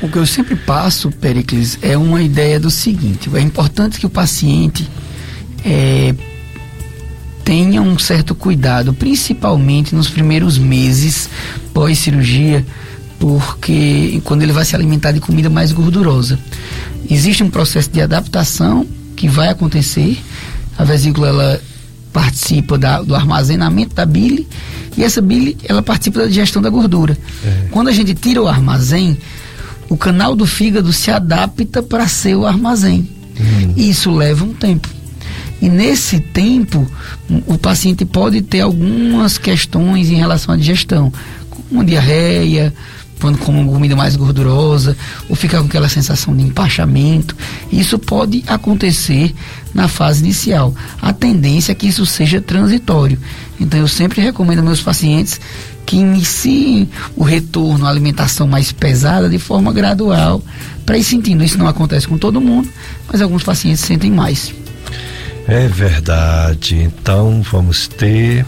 O que eu sempre passo, Pericles, é uma ideia do seguinte: é importante que o paciente é, tenha um certo cuidado, principalmente nos primeiros meses pós-cirurgia, porque quando ele vai se alimentar de comida mais gordurosa. Existe um processo de adaptação que vai acontecer. A vesícula ela participa da, do armazenamento da bile e essa bile ela participa da digestão da gordura. É. Quando a gente tira o armazém, o canal do fígado se adapta para ser o armazém. Hum. Isso leva um tempo. E nesse tempo, o paciente pode ter algumas questões em relação à digestão. uma diarreia, quando come uma comida mais gordurosa, ou fica com aquela sensação de empachamento. Isso pode acontecer na fase inicial. A tendência é que isso seja transitório. Então eu sempre recomendo aos meus pacientes que iniciem o retorno à alimentação mais pesada de forma gradual, para ir sentindo. Isso não acontece com todo mundo, mas alguns pacientes sentem mais. É verdade. Então vamos ter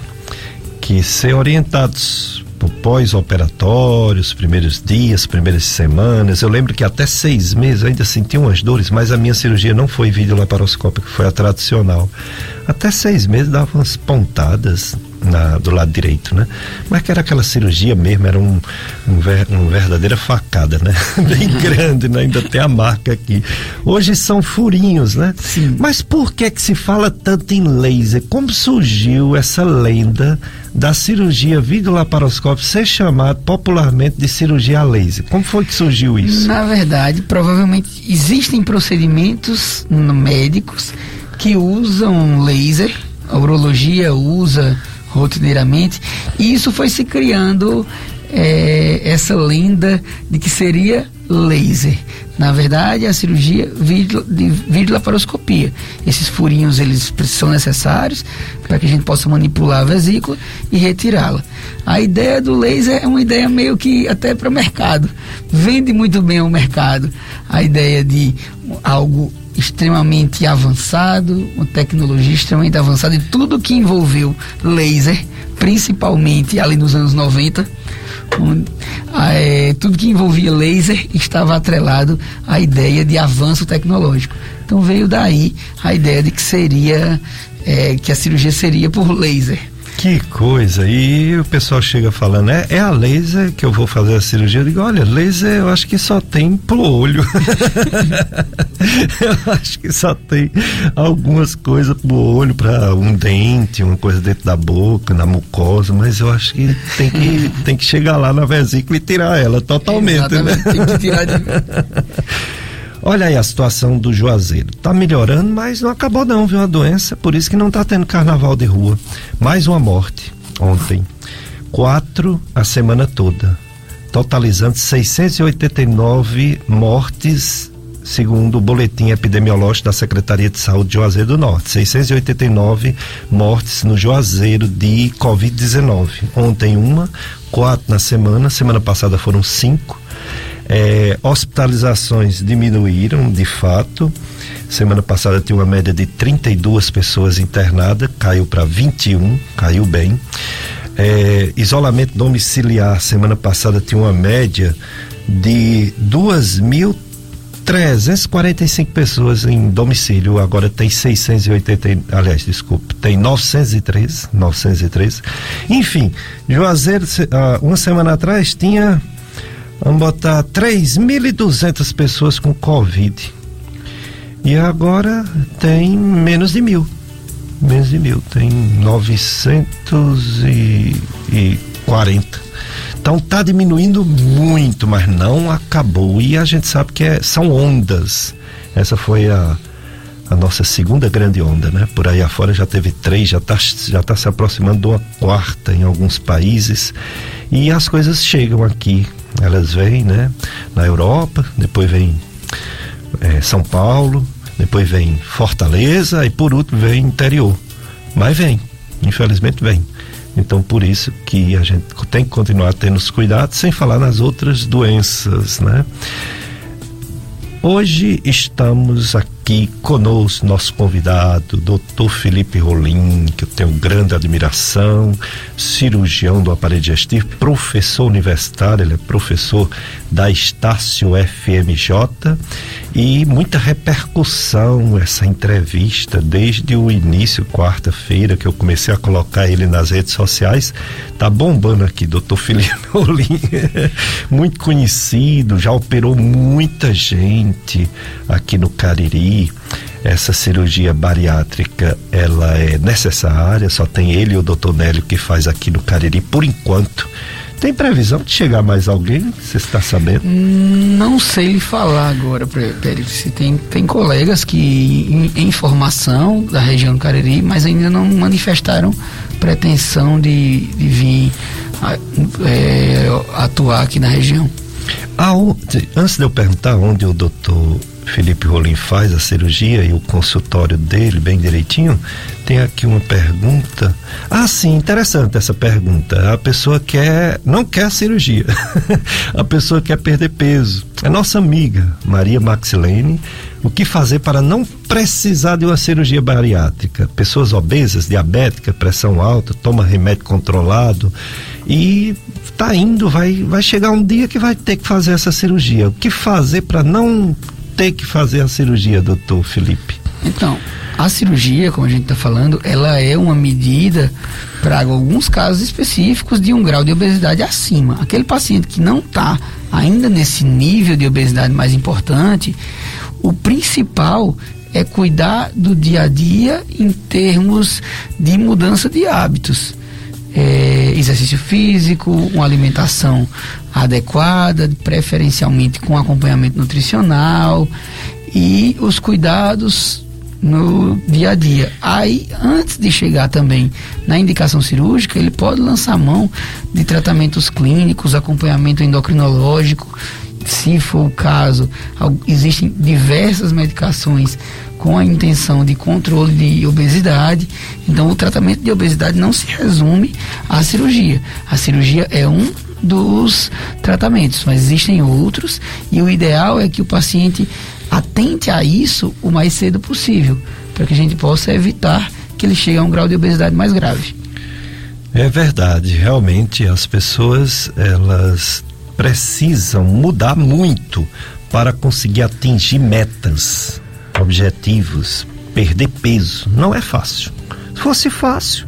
que ser orientados pós-operatório, os primeiros dias, primeiras semanas. Eu lembro que até seis meses ainda senti umas dores, mas a minha cirurgia não foi videolaparoscópica, foi a tradicional. Até seis meses dava umas pontadas na, do lado direito, né? Mas que era aquela cirurgia mesmo, era um, um ver, uma verdadeira facada, né? Bem grande, né? Ainda tem a marca aqui. Hoje são furinhos, né? Sim. Mas por que que se fala tanto em laser? Como surgiu essa lenda da cirurgia videolaparoscópica ser chamada popularmente de cirurgia a laser? Como foi que surgiu isso? Na verdade, provavelmente existem procedimentos médicos que usam laser, a urologia usa rotineiramente, e isso foi se criando é, essa lenda de que seria laser. Na verdade, a cirurgia de videolaparoscopia. Esses furinhos eles são necessários para que a gente possa manipular a vesícula e retirá-la. A ideia do laser é uma ideia meio que até para o mercado. Vende muito bem ao mercado a ideia de algo extremamente avançado, uma tecnologia extremamente avançada e tudo que envolveu laser, principalmente ali nos anos 90, onde, é, tudo que envolvia laser estava atrelado à ideia de avanço tecnológico. Então veio daí a ideia de que seria é, que a cirurgia seria por laser. Que coisa! E o pessoal chega falando, é, é a laser que eu vou fazer a cirurgia. Eu digo, olha, laser eu acho que só tem pro olho. eu acho que só tem algumas coisas pro olho, para um dente, uma coisa dentro da boca, na mucosa, mas eu acho que tem que, tem que chegar lá na vesícula e tirar ela totalmente, né? Exatamente, né? Tem que tirar de... Olha aí a situação do Juazeiro. Tá melhorando, mas não acabou não, viu? A doença, por isso que não tá tendo carnaval de rua. Mais uma morte ontem. Quatro a semana toda. Totalizando 689 mortes, segundo o boletim epidemiológico da Secretaria de Saúde de Juazeiro do Norte. 689 mortes no Juazeiro de Covid-19. Ontem uma, quatro na semana. Semana passada foram cinco é, hospitalizações diminuíram, de fato. Semana passada tinha uma média de 32 pessoas internadas, caiu para 21, caiu bem. É, isolamento domiciliar, semana passada tinha uma média de 2.345 pessoas em domicílio, agora tem 680, aliás, desculpe, tem 903, 903. Enfim, Juazeiro, ah, uma semana atrás tinha Vamos botar 3.200 pessoas com Covid. E agora tem menos de mil. Menos de mil. Tem 940. Então tá diminuindo muito, mas não acabou. E a gente sabe que é, são ondas. Essa foi a, a nossa segunda grande onda, né? Por aí afora já teve três, já está já tá se aproximando de uma quarta em alguns países. E as coisas chegam aqui elas vêm, né? Na Europa, depois vem é, São Paulo, depois vem Fortaleza e por último vem interior. Mas vem, infelizmente vem. Então por isso que a gente tem que continuar tendo os cuidados, sem falar nas outras doenças, né? Hoje estamos aqui aqui conosco nosso convidado, doutor Felipe Rolim, que eu tenho grande admiração, cirurgião do aparelho digestivo, professor universitário, ele é professor da Estácio FMJ e muita repercussão essa entrevista desde o início, quarta-feira, que eu comecei a colocar ele nas redes sociais. Tá bombando aqui, doutor Felipe Rolim, muito conhecido, já operou muita gente aqui no Cariri essa cirurgia bariátrica ela é necessária, só tem ele e o doutor Nélio que faz aqui no Cariri por enquanto. Tem previsão de chegar mais alguém? Você está sabendo? Não sei lhe falar agora, Pérez. Tem, tem colegas que em, em formação da região do Cariri, mas ainda não manifestaram pretensão de, de vir é, atuar aqui na região. Aonde, antes de eu perguntar onde o doutor Felipe Rolim faz a cirurgia e o consultório dele bem direitinho, tem aqui uma pergunta. Ah, sim, interessante essa pergunta. A pessoa quer, não quer cirurgia. a pessoa quer perder peso. É nossa amiga Maria Maxilene. O que fazer para não precisar de uma cirurgia bariátrica? Pessoas obesas, diabéticas, pressão alta, toma remédio controlado e tá indo, vai, vai chegar um dia que vai ter que fazer essa cirurgia. O que fazer para não ter que fazer a cirurgia, doutor Felipe? Então, a cirurgia, como a gente está falando, ela é uma medida para alguns casos específicos de um grau de obesidade acima. Aquele paciente que não está ainda nesse nível de obesidade mais importante, o principal é cuidar do dia a dia em termos de mudança de hábitos. É, exercício físico, uma alimentação adequada, preferencialmente com acompanhamento nutricional e os cuidados no dia a dia. Aí, antes de chegar também na indicação cirúrgica, ele pode lançar mão de tratamentos clínicos, acompanhamento endocrinológico. Se for o caso, existem diversas medicações com a intenção de controle de obesidade. Então, o tratamento de obesidade não se resume à cirurgia. A cirurgia é um dos tratamentos, mas existem outros e o ideal é que o paciente atente a isso o mais cedo possível, para que a gente possa evitar que ele chegue a um grau de obesidade mais grave. É verdade, realmente as pessoas elas precisam mudar muito para conseguir atingir metas, objetivos, perder peso. Não é fácil. Se fosse fácil,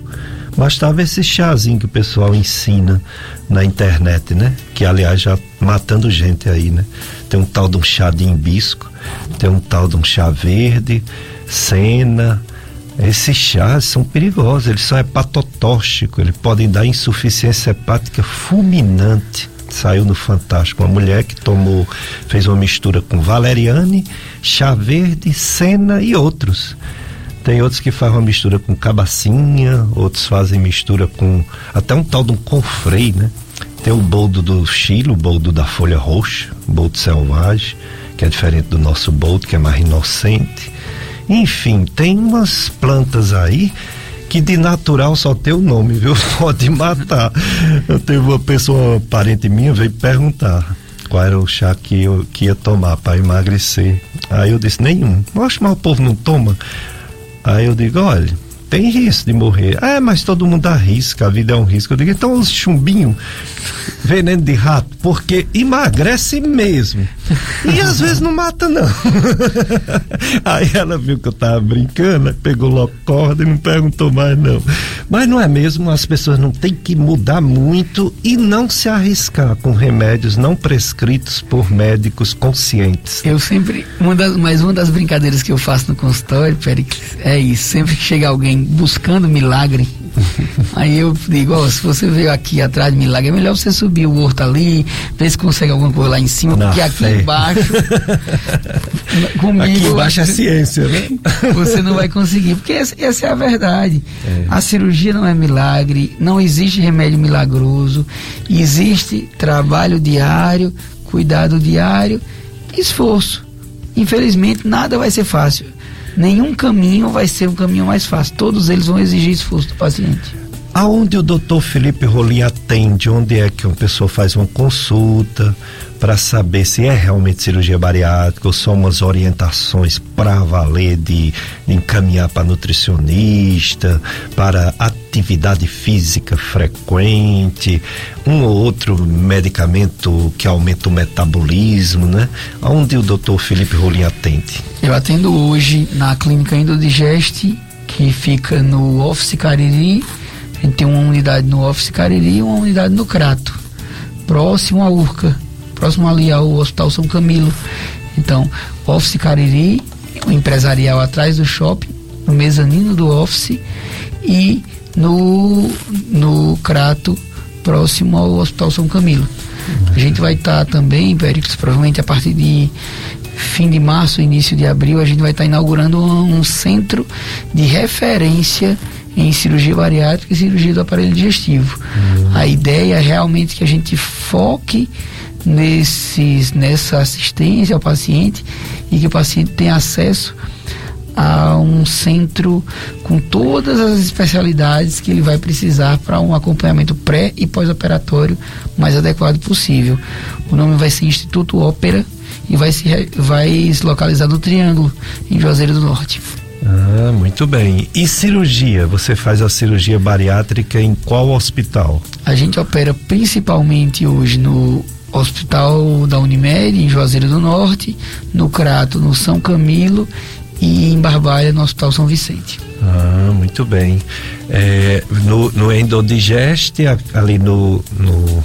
bastava esse chazinho que o pessoal ensina na internet, né? Que aliás já matando gente aí, né? Tem um tal de um chá de hibisco, tem um tal de um chá verde, cena. Esses chás são perigosos, eles são hepatotóxicos, eles podem dar insuficiência hepática fulminante. Saiu no Fantástico uma mulher que tomou, fez uma mistura com valeriane, chá verde, cena e outros. Tem outros que fazem uma mistura com cabacinha, outros fazem mistura com até um tal de um confrei, né? Tem o boldo do Chile, o boldo da folha roxa, boldo selvagem, que é diferente do nosso boldo, que é mais inocente. Enfim, tem umas plantas aí que de natural só tem o nome, viu? Pode matar. Eu teve uma pessoa, parente minha, veio perguntar qual era o chá que eu que ia tomar para emagrecer. Aí eu disse, nenhum. Acho mas o povo não toma. Aí eu digo, olha, tem risco de morrer. É, mas todo mundo arrisca, a vida é um risco. Eu digo, então os chumbinhos, veneno de rato, porque emagrece mesmo. E às vezes não mata, não. Aí ela viu que eu tava brincando, pegou logo corda e não perguntou mais, não. Mas não é mesmo, as pessoas não têm que mudar muito e não se arriscar com remédios não prescritos por médicos conscientes. Eu sempre, uma das, mas uma das brincadeiras que eu faço no consultório, Pericles, é isso. Sempre que chega alguém buscando milagre, Aí eu digo, ó, se você veio aqui atrás de milagre, é melhor você subir o horto ali, ver se consegue alguma coisa lá em cima, Na porque aqui fé. Embaixo. comigo, aqui embaixo é ciência, né? Você não vai conseguir, porque essa, essa é a verdade. É. A cirurgia não é milagre, não existe remédio milagroso, existe trabalho diário, cuidado diário, esforço. Infelizmente, nada vai ser fácil nenhum caminho vai ser um caminho mais fácil. Todos eles vão exigir esforço do paciente. Aonde o doutor Felipe Rolim atende? Onde é que uma pessoa faz uma consulta para saber se é realmente cirurgia bariátrica ou são umas orientações para valer de, de encaminhar para nutricionista, para atividade física frequente, um ou outro medicamento que aumenta o metabolismo, né? Aonde o doutor Felipe Rolim atende? Eu atendo hoje na clínica Endodigeste, que fica no Office Cariri a gente tem uma unidade no Office Cariri e uma unidade no Crato, próximo à Urca, próximo ali ao Hospital São Camilo. Então, Office Cariri, o empresarial atrás do shopping, no mezanino do Office e no, no Crato, próximo ao Hospital São Camilo. A gente vai estar tá também, Péricles, provavelmente a partir de fim de março, início de abril, a gente vai estar tá inaugurando um, um centro de referência em cirurgia bariátrica e cirurgia do aparelho digestivo. Uhum. A ideia é realmente que a gente foque nesses, nessa assistência ao paciente e que o paciente tenha acesso a um centro com todas as especialidades que ele vai precisar para um acompanhamento pré e pós-operatório mais adequado possível. O nome vai ser Instituto Ópera e vai se, vai se localizar no Triângulo, em Juazeiro do Norte. Ah, muito bem. E cirurgia? Você faz a cirurgia bariátrica em qual hospital? A gente opera principalmente hoje no Hospital da Unimed, em Juazeiro do Norte, no Crato, no São Camilo e em Barbalha, no Hospital São Vicente. Ah, muito bem. É, no, no Endodigeste, ali no, no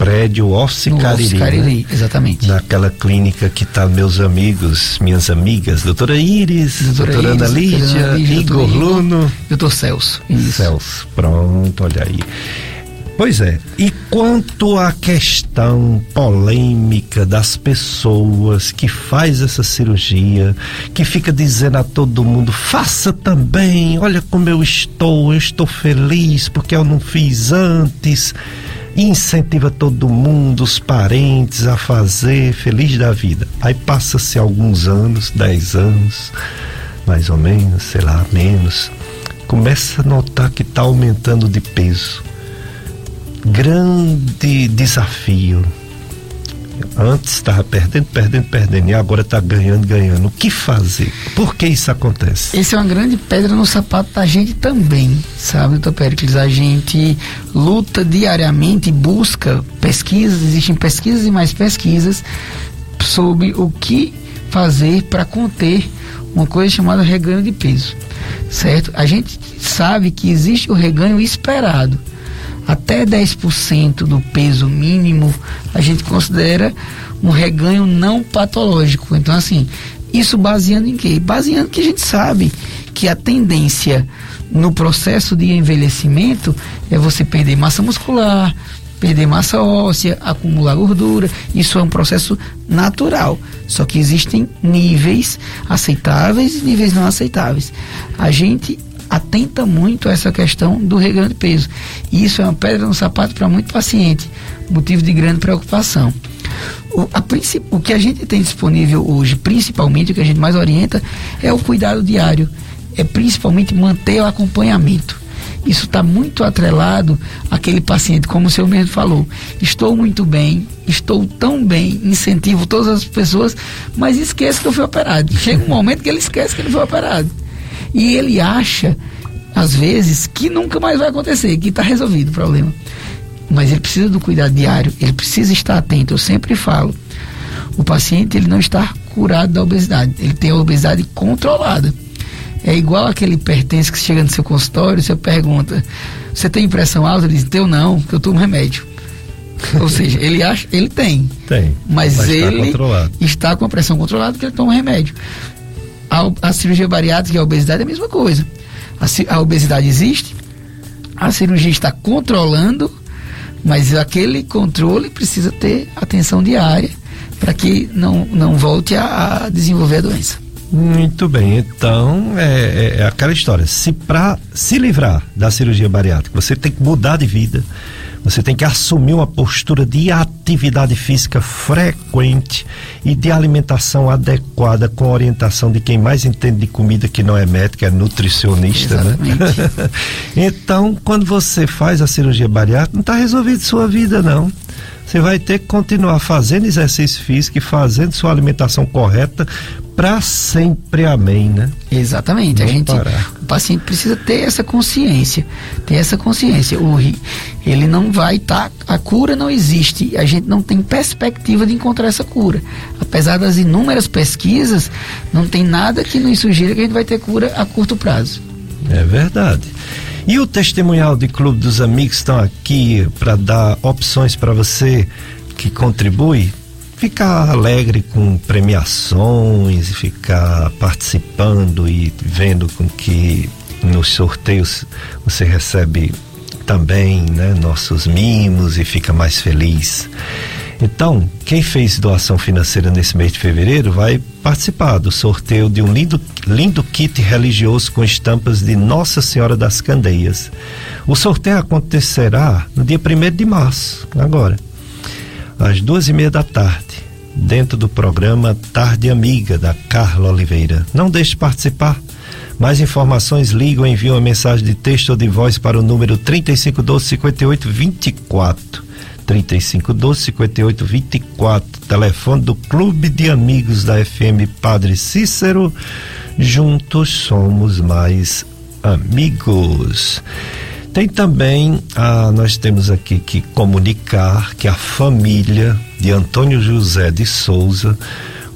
prédio Office Cariri. Cariri né? exatamente. Naquela clínica que tá meus amigos, minhas amigas, doutora Iris, doutora, doutora Ana Lídia, Igor Luno. Doutor Celso. Isso. Celso, pronto, olha aí. Pois é. E quanto à questão polêmica das pessoas que faz essa cirurgia, que fica dizendo a todo mundo, faça também, olha como eu estou, eu estou feliz porque eu não fiz antes. incentiva todo mundo, os parentes a fazer, feliz da vida. Aí passa-se alguns anos, dez anos, mais ou menos, sei lá, menos. Começa a notar que está aumentando de peso grande desafio. Antes estava perdendo, perdendo, perdendo e agora está ganhando, ganhando. O que fazer? Por que isso acontece? Essa é uma grande pedra no sapato da gente também, sabe, doutor Pericles? A gente luta diariamente, busca pesquisas, existem pesquisas e mais pesquisas sobre o que fazer para conter uma coisa chamada reganho de peso, certo? A gente sabe que existe o reganho esperado até 10% do peso mínimo, a gente considera um reganho não patológico. Então, assim, isso baseando em quê? Baseando que a gente sabe que a tendência no processo de envelhecimento é você perder massa muscular, perder massa óssea, acumular gordura. Isso é um processo natural. Só que existem níveis aceitáveis e níveis não aceitáveis. A gente atenta muito a essa questão do reganho de peso. E isso é uma pedra no sapato para muito paciente, motivo de grande preocupação. O, a, o que a gente tem disponível hoje, principalmente o que a gente mais orienta, é o cuidado diário. É principalmente manter o acompanhamento. Isso está muito atrelado àquele paciente, como o senhor mesmo falou. Estou muito bem, estou tão bem, incentivo todas as pessoas, mas esqueço que eu fui operado. Chega um momento que ele esquece que ele foi operado. E ele acha, às vezes, que nunca mais vai acontecer, que está resolvido o problema. Mas ele precisa do cuidado diário, ele precisa estar atento. Eu sempre falo, o paciente ele não está curado da obesidade, ele tem a obesidade controlada. É igual aquele pertence que chega no seu consultório, você pergunta, você tem impressão alta? Ele diz, eu não, que eu tomo remédio. Ou seja, ele acha, ele tem. Tem. Mas, mas ele está, está com a pressão controlada porque ele toma remédio. A, a cirurgia bariátrica e a obesidade é a mesma coisa. A, a obesidade existe, a cirurgia está controlando, mas aquele controle precisa ter atenção diária para que não, não volte a, a, desenvolver a doença. Muito bem, então é, é, é aquela história. Se para se livrar da cirurgia bariátrica, você tem que mudar de vida você tem que assumir uma postura de atividade física frequente e de alimentação adequada com orientação de quem mais entende de comida que não é médico, é nutricionista, né? Exatamente. né? então, quando você faz a cirurgia bariátrica, não está resolvido sua vida, não. Você vai ter que continuar fazendo exercício físico e fazendo sua alimentação correta para sempre, amém, né? Exatamente. Não a gente, parar. o paciente precisa ter essa consciência, ter essa consciência. O, ele não vai estar, tá, a cura não existe. A gente não tem perspectiva de encontrar essa cura. Apesar das inúmeras pesquisas, não tem nada que nos sugira que a gente vai ter cura a curto prazo. É verdade. E o testemunhal de Clube dos Amigos estão aqui para dar opções para você que contribui ficar alegre com premiações e ficar participando e vendo com que nos sorteios você recebe também né, nossos mimos e fica mais feliz. Então, quem fez doação financeira nesse mês de fevereiro vai participar do sorteio de um lindo, lindo kit religioso com estampas de Nossa Senhora das Candeias. O sorteio acontecerá no dia 1 de março, agora, às duas e meia da tarde, dentro do programa Tarde Amiga, da Carla Oliveira. Não deixe de participar. Mais informações, liga ou envia uma mensagem de texto ou de voz para o número 3512 5824. 3512 5824, telefone do Clube de Amigos da FM Padre Cícero. Juntos somos mais amigos. Tem também, ah, nós temos aqui que comunicar que a família de Antônio José de Souza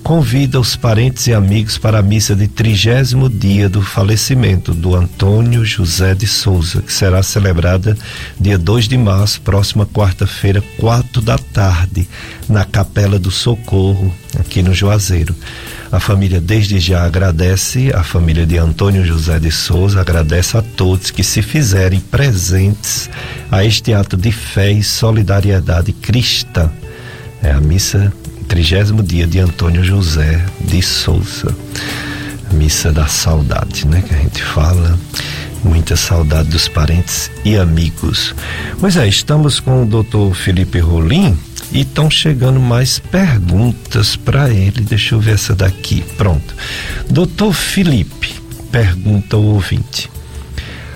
convida os parentes e amigos para a missa de trigésimo dia do falecimento do Antônio José de Souza, que será celebrada dia 2 de março, próxima quarta-feira, quatro da tarde, na Capela do Socorro, aqui no Juazeiro. A família desde já agradece, a família de Antônio José de Souza agradece a todos que se fizerem presentes a este ato de fé e solidariedade cristã. É a missa trigésimo dia de Antônio José de Souza. Missa da saudade, né? Que a gente fala. Muita saudade dos parentes e amigos. Pois é, estamos com o doutor Felipe Rolim e estão chegando mais perguntas para ele. Deixa eu ver essa daqui. Pronto. Doutor Felipe, pergunta o ouvinte: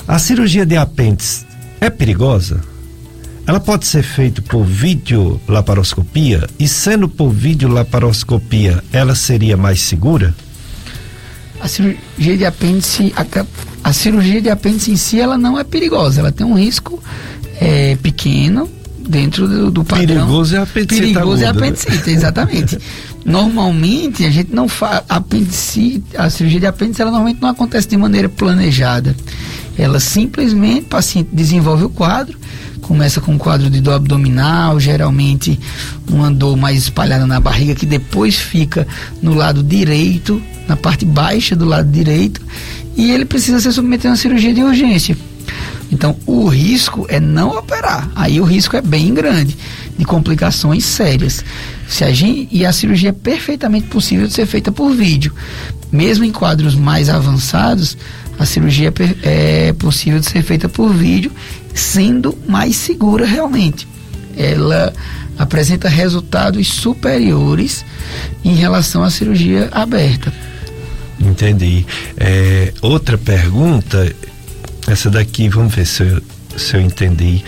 A cirurgia de apêndice é perigosa? Ela pode ser feita por videolaparoscopia e sendo por videolaparoscopia, ela seria mais segura? A cirurgia de apêndice, a, a, cirurgia de apêndice em si, ela não é perigosa, ela tem um risco é, pequeno dentro do, do padrão. Perigoso é a apendicite Perigoso é a apendicite, exatamente. normalmente a gente não faz apendicite, a cirurgia de apêndice ela normalmente não acontece de maneira planejada. Ela simplesmente, o paciente desenvolve o quadro, começa com um quadro de dor abdominal, geralmente uma dor mais espalhada na barriga, que depois fica no lado direito, na parte baixa do lado direito, e ele precisa ser submetido a uma cirurgia de urgência. Então, o risco é não operar. Aí o risco é bem grande de complicações sérias. Se a gente, e a cirurgia é perfeitamente possível de ser feita por vídeo. Mesmo em quadros mais avançados, a cirurgia é, é possível de ser feita por vídeo, sendo mais segura realmente. Ela apresenta resultados superiores em relação à cirurgia aberta. Entendi. É, outra pergunta, essa daqui, vamos ver se eu, se eu entendi.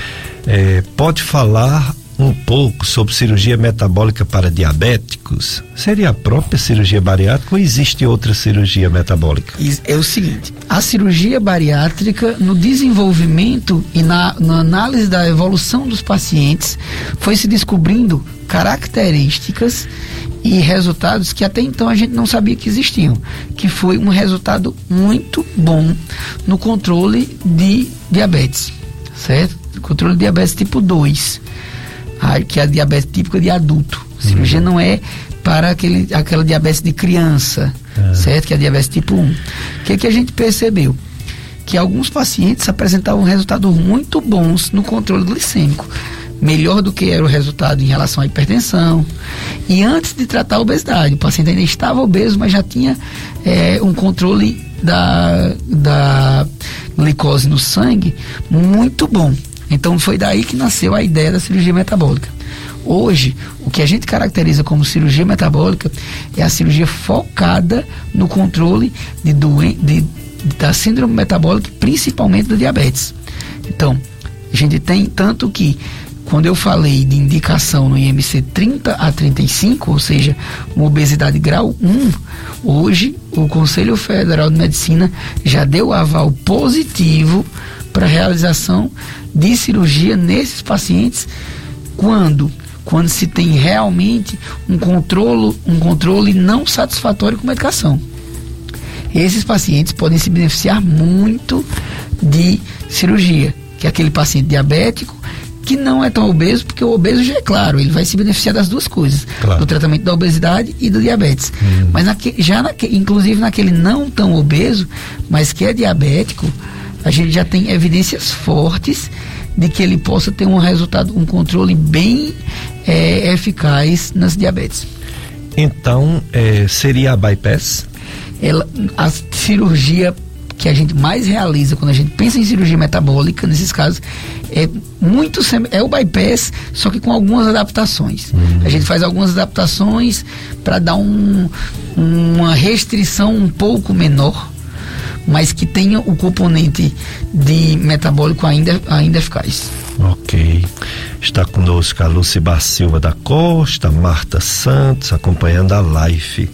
É, pode falar um pouco sobre cirurgia metabólica para diabéticos? Seria a própria cirurgia bariátrica ou existe outra cirurgia metabólica? É o seguinte: a cirurgia bariátrica, no desenvolvimento e na, na análise da evolução dos pacientes, foi se descobrindo características e resultados que até então a gente não sabia que existiam, que foi um resultado muito bom no controle de diabetes, certo? Controle de diabetes tipo 2 a, que é a diabetes típica de adulto. A cirurgia uhum. não é para aquele, aquela diabetes de criança, é. certo? Que é a diabetes tipo 1. O que, que a gente percebeu? Que alguns pacientes apresentavam resultados muito bons no controle glicêmico. Melhor do que era o resultado em relação à hipertensão. E antes de tratar a obesidade, o paciente ainda estava obeso, mas já tinha é, um controle da, da glicose no sangue muito bom. Então foi daí que nasceu a ideia da cirurgia metabólica. Hoje, o que a gente caracteriza como cirurgia metabólica é a cirurgia focada no controle de doen de, da síndrome metabólica, principalmente do diabetes. Então, a gente tem tanto que quando eu falei de indicação no IMC 30 a 35, ou seja, uma obesidade grau 1, hoje o Conselho Federal de Medicina já deu aval positivo para realização de cirurgia nesses pacientes quando quando se tem realmente um controle, um controle não satisfatório com medicação. Esses pacientes podem se beneficiar muito de cirurgia, que é aquele paciente diabético que não é tão obeso, porque o obeso já é claro, ele vai se beneficiar das duas coisas, claro. do tratamento da obesidade e do diabetes. Hum. Mas naque, já naque, inclusive naquele não tão obeso, mas que é diabético, a gente já tem evidências fortes de que ele possa ter um resultado, um controle bem é, eficaz nas diabetes. Então, é, seria a bypass? Ela, a cirurgia que a gente mais realiza quando a gente pensa em cirurgia metabólica, nesses casos, é muito é o bypass, só que com algumas adaptações. Uhum. A gente faz algumas adaptações para dar um, uma restrição um pouco menor, mas que tenha o componente de metabólico ainda, ainda eficaz. Ok. Está conosco a Luciba Silva da Costa, Marta Santos, acompanhando a live.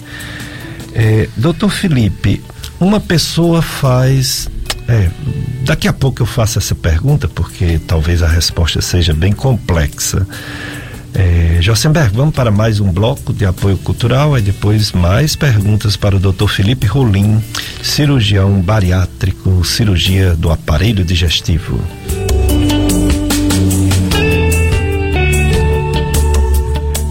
É, doutor Felipe, uma pessoa faz. É, daqui a pouco eu faço essa pergunta, porque talvez a resposta seja bem complexa. É, vamos para mais um bloco de apoio cultural e depois mais perguntas para o Dr. Felipe Rolim, cirurgião bariátrico, cirurgia do aparelho digestivo.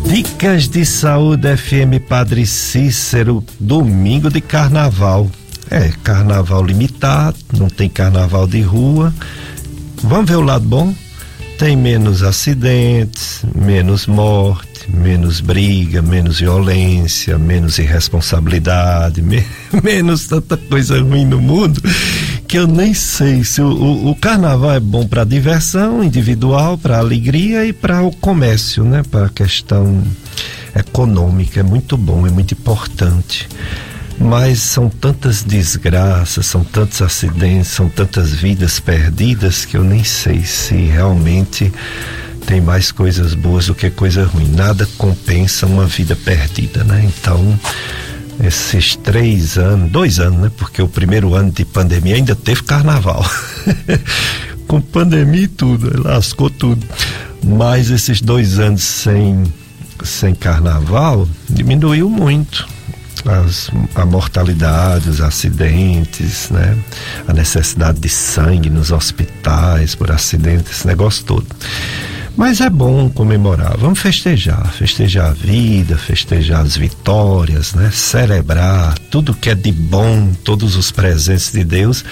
Dicas de Saúde FM Padre Cícero, domingo de carnaval. É, carnaval limitado, não tem carnaval de rua. Vamos ver o lado bom? Tem menos acidentes, menos morte, menos briga, menos violência, menos irresponsabilidade, me, menos tanta coisa ruim no mundo que eu nem sei se o, o, o carnaval é bom para diversão individual, para alegria e para o comércio, né? Para a questão econômica é muito bom, é muito importante mas são tantas desgraças, são tantos acidentes, são tantas vidas perdidas que eu nem sei se realmente tem mais coisas boas do que coisa ruim. Nada compensa uma vida perdida, né? Então, esses três anos, dois anos, né? Porque o primeiro ano de pandemia ainda teve carnaval. Com pandemia e tudo, lascou tudo. Mas esses dois anos sem, sem carnaval diminuiu muito as, a mortalidade, os acidentes, né? A necessidade de sangue nos hospitais por acidentes, esse negócio todo. Mas é bom comemorar, vamos festejar, festejar a vida, festejar as vitórias, né? Celebrar tudo que é de bom, todos os presentes de Deus.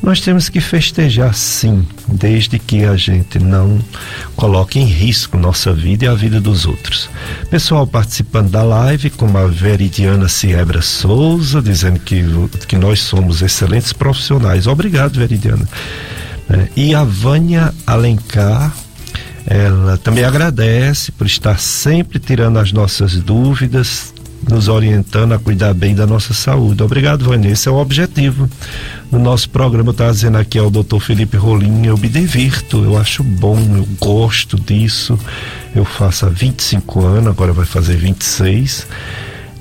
Nós temos que festejar sim, desde que a gente não coloque em risco nossa vida e a vida dos outros. Pessoal participando da live, como a Veridiana Siebra Souza, dizendo que, que nós somos excelentes profissionais. Obrigado, Veridiana. É, e a Vânia Alencar ela também agradece por estar sempre tirando as nossas dúvidas, nos orientando a cuidar bem da nossa saúde. Obrigado, Vanessa. Esse é o objetivo do nosso programa. Está dizendo aqui ao doutor Felipe Rolim, eu me divirto, eu acho bom, eu gosto disso. Eu faço há 25 anos, agora vai fazer 26.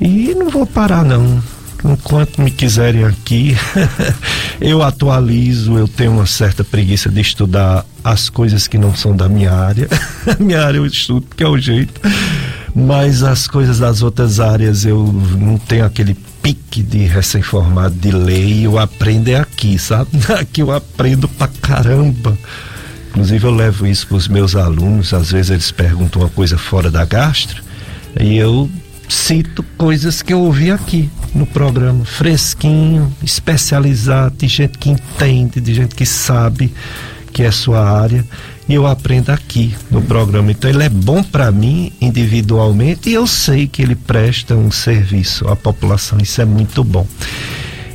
E não vou parar, não enquanto me quiserem aqui, eu atualizo, eu tenho uma certa preguiça de estudar as coisas que não são da minha área. minha área eu estudo porque é o jeito. Mas as coisas das outras áreas eu não tenho aquele pique de recém-formado de lei, eu aprendo é aqui, sabe? Aqui eu aprendo pra caramba. Inclusive eu levo isso para os meus alunos, às vezes eles perguntam uma coisa fora da gastro, e eu cito coisas que eu ouvi aqui no programa, fresquinho, especializado, de gente que entende, de gente que sabe que é sua área, e eu aprendo aqui no programa. Então ele é bom para mim individualmente e eu sei que ele presta um serviço à população, isso é muito bom.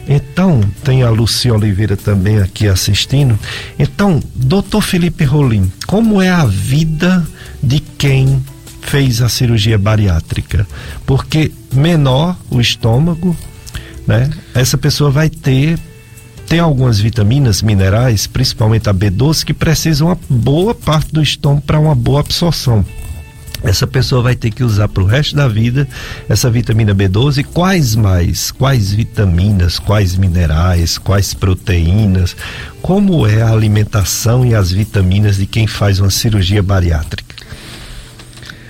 Então, tem a Lucia Oliveira também aqui assistindo. Então, doutor Felipe Rolim, como é a vida de quem fez a cirurgia bariátrica, porque menor o estômago, né? Essa pessoa vai ter tem algumas vitaminas, minerais, principalmente a B12, que precisam uma boa parte do estômago para uma boa absorção. Essa pessoa vai ter que usar para o resto da vida essa vitamina B12. Quais mais? Quais vitaminas? Quais minerais? Quais proteínas? Como é a alimentação e as vitaminas de quem faz uma cirurgia bariátrica?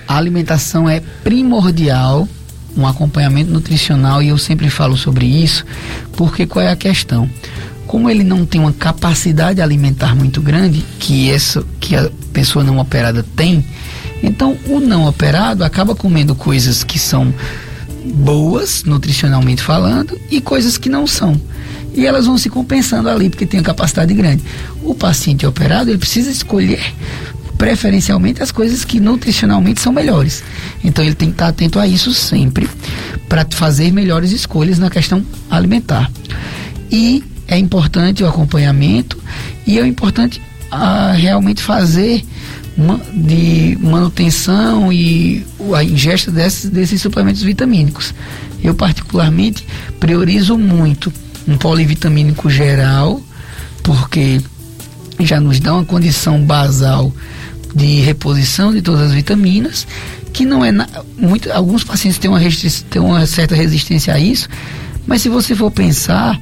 A alimentação é primordial, um acompanhamento nutricional, e eu sempre falo sobre isso, porque qual é a questão? Como ele não tem uma capacidade alimentar muito grande, que, essa, que a pessoa não operada tem, então o não operado acaba comendo coisas que são boas, nutricionalmente falando, e coisas que não são. E elas vão se compensando ali, porque tem uma capacidade grande. O paciente operado, ele precisa escolher preferencialmente as coisas que nutricionalmente são melhores. Então ele tem que estar atento a isso sempre para fazer melhores escolhas na questão alimentar. E é importante o acompanhamento e é importante a, ah, realmente fazer de manutenção e a ingesta desses, desses suplementos vitamínicos. Eu, particularmente, priorizo muito um polivitamínico geral, porque já nos dá uma condição basal de reposição de todas as vitaminas, que não é na, muito, alguns pacientes têm uma, têm uma certa resistência a isso, mas se você for pensar,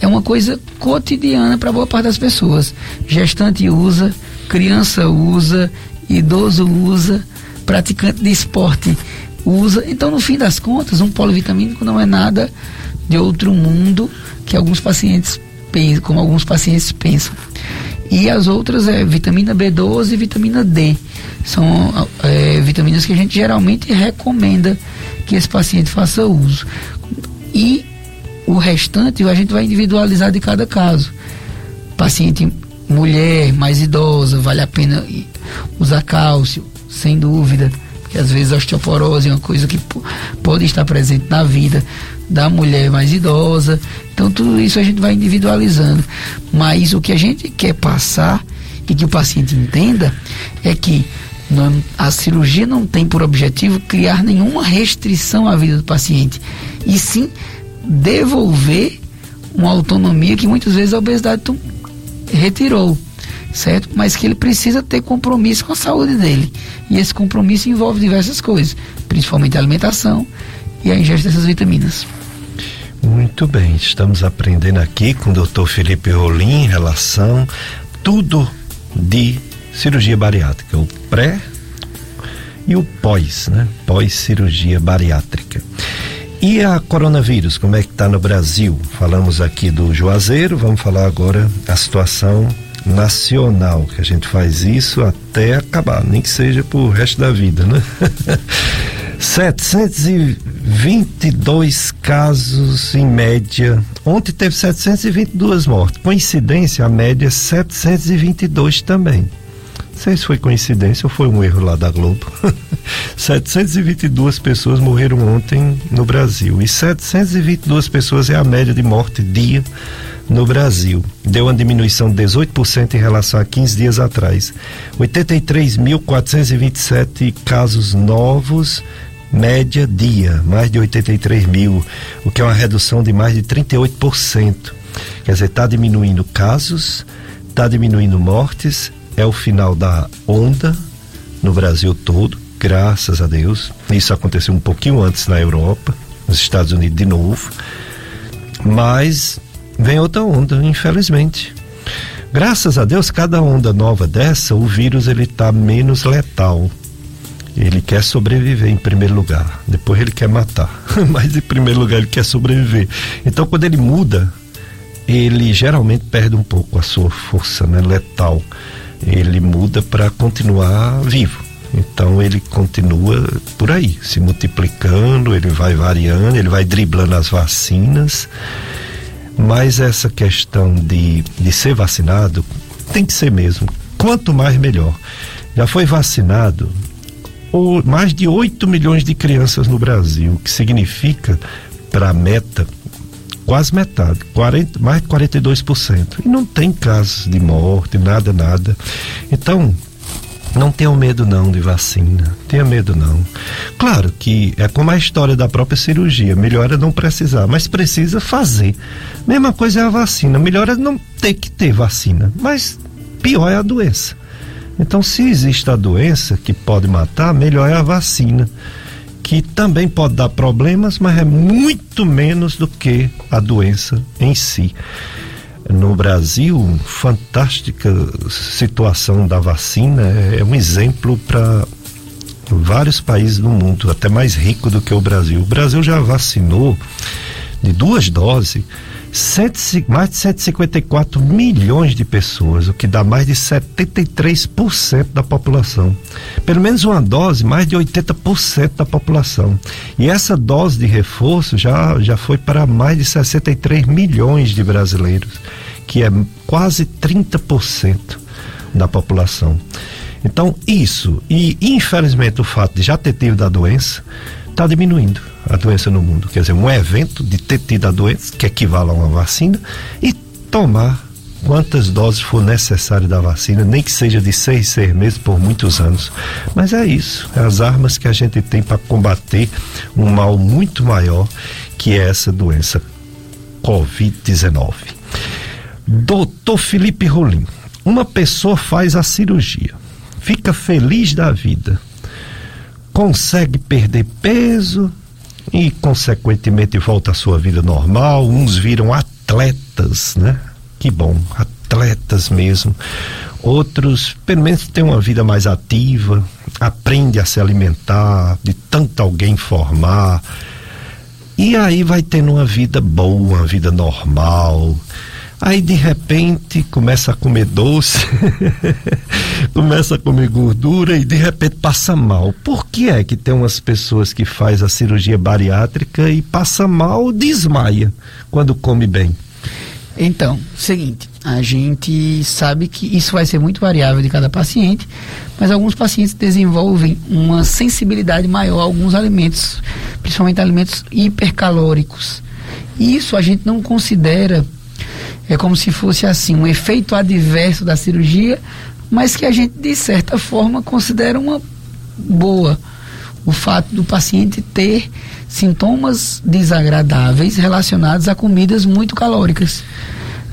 é uma coisa cotidiana para boa parte das pessoas. Gestante usa, criança usa, idoso usa, praticante de esporte usa. Então, no fim das contas, um polivitamínico não é nada de outro mundo que alguns pacientes pensam, como alguns pacientes pensam. E as outras é vitamina B12 e vitamina D. São é, vitaminas que a gente geralmente recomenda que esse paciente faça uso. E o restante a gente vai individualizar de cada caso. Paciente mulher mais idosa, vale a pena usar cálcio, sem dúvida, porque às vezes a osteoporose é uma coisa que pode estar presente na vida da mulher mais idosa. Então tudo isso a gente vai individualizando. Mas o que a gente quer passar e que o paciente entenda é que não, a cirurgia não tem por objetivo criar nenhuma restrição à vida do paciente, e sim devolver uma autonomia que muitas vezes a obesidade retirou, certo? Mas que ele precisa ter compromisso com a saúde dele. E esse compromisso envolve diversas coisas, principalmente a alimentação e a ingesta dessas vitaminas. Muito bem, estamos aprendendo aqui com o Dr. Felipe Rolim em relação tudo de cirurgia bariátrica, o pré e o pós, né? Pós-cirurgia bariátrica. E a coronavírus, como é que está no Brasil? Falamos aqui do Juazeiro, vamos falar agora a situação nacional, que a gente faz isso até acabar, nem que seja pro resto da vida, né? 722 casos em média. Ontem teve 722 mortes. Coincidência, a média é 722 também. Não sei se foi coincidência ou foi um erro lá da Globo. 722 pessoas morreram ontem no Brasil. E 722 pessoas é a média de morte dia no Brasil. Deu uma diminuição de 18% em relação a 15 dias atrás. 83.427 casos novos, média dia, mais de 83 mil, o que é uma redução de mais de 38%. Quer dizer, está diminuindo casos, está diminuindo mortes é o final da onda no Brasil todo, graças a Deus. Isso aconteceu um pouquinho antes na Europa, nos Estados Unidos de novo. Mas vem outra onda, infelizmente. Graças a Deus, cada onda nova dessa, o vírus ele está menos letal. Ele quer sobreviver em primeiro lugar, depois ele quer matar, mas em primeiro lugar ele quer sobreviver. Então, quando ele muda, ele geralmente perde um pouco a sua força né, letal ele muda para continuar vivo. Então ele continua por aí, se multiplicando, ele vai variando, ele vai driblando as vacinas. Mas essa questão de, de ser vacinado tem que ser mesmo. Quanto mais melhor. Já foi vacinado ou mais de 8 milhões de crianças no Brasil, o que significa para a meta quase metade, 40, mais de 42%. E não tem casos de morte, nada, nada. Então, não tenham medo não de vacina, tenha medo não. Claro que é como a história da própria cirurgia, melhor é não precisar, mas precisa fazer. Mesma coisa é a vacina, melhor é não ter que ter vacina, mas pior é a doença. Então, se existe a doença que pode matar, melhor é a vacina que também pode dar problemas, mas é muito menos do que a doença em si. No Brasil, fantástica situação da vacina, é um exemplo para vários países do mundo, até mais rico do que o Brasil. O Brasil já vacinou de duas doses mais de 154 milhões de pessoas, o que dá mais de 73% da população. Pelo menos uma dose, mais de 80% da população. E essa dose de reforço já, já foi para mais de 63 milhões de brasileiros, que é quase 30% da população. Então, isso, e infelizmente o fato de já ter tido a doença, está diminuindo a doença no mundo. Quer dizer, um evento de ter tido a doença, que equivale a uma vacina, e tomar quantas doses for necessário da vacina, nem que seja de seis, seis meses por muitos anos. Mas é isso, é as armas que a gente tem para combater um mal muito maior que é essa doença Covid-19. Doutor Felipe Rolim, uma pessoa faz a cirurgia, fica feliz da vida, consegue perder peso e, consequentemente, volta à sua vida normal. Uns viram atletas, né? Que bom, atletas mesmo. Outros, pelo menos, têm uma vida mais ativa, aprende a se alimentar, de tanto alguém formar. E aí vai tendo uma vida boa, uma vida normal. Aí de repente começa a comer doce, começa a comer gordura e de repente passa mal. Por que é que tem umas pessoas que faz a cirurgia bariátrica e passa mal, desmaia quando come bem? Então, seguinte, a gente sabe que isso vai ser muito variável de cada paciente, mas alguns pacientes desenvolvem uma sensibilidade maior a alguns alimentos, principalmente alimentos hipercalóricos. E isso a gente não considera é como se fosse assim, um efeito adverso da cirurgia, mas que a gente, de certa forma, considera uma boa. O fato do paciente ter sintomas desagradáveis relacionados a comidas muito calóricas.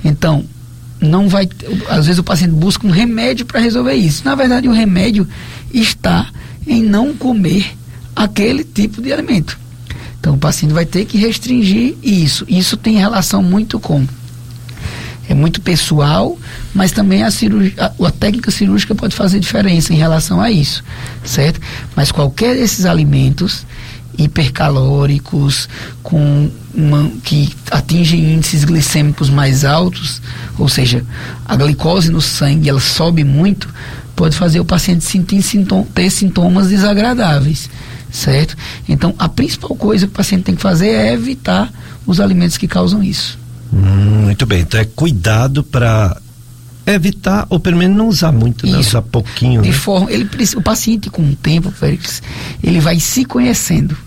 Então, não vai. Às vezes o paciente busca um remédio para resolver isso. Na verdade, o remédio está em não comer aquele tipo de alimento. Então, o paciente vai ter que restringir isso. Isso tem relação muito com é muito pessoal, mas também a, cirurgia, a, a, técnica cirúrgica pode fazer diferença em relação a isso, certo? Mas qualquer desses alimentos hipercalóricos, com uma, que atingem índices glicêmicos mais altos, ou seja, a glicose no sangue ela sobe muito, pode fazer o paciente sentir sintoma, ter sintomas desagradáveis, certo? Então, a principal coisa que o paciente tem que fazer é evitar os alimentos que causam isso. Hum, muito bem, então é cuidado para evitar ou pelo menos não usar muito, né? usar pouquinho. De né? forma, ele o paciente com o tempo, Félix, ele vai se conhecendo.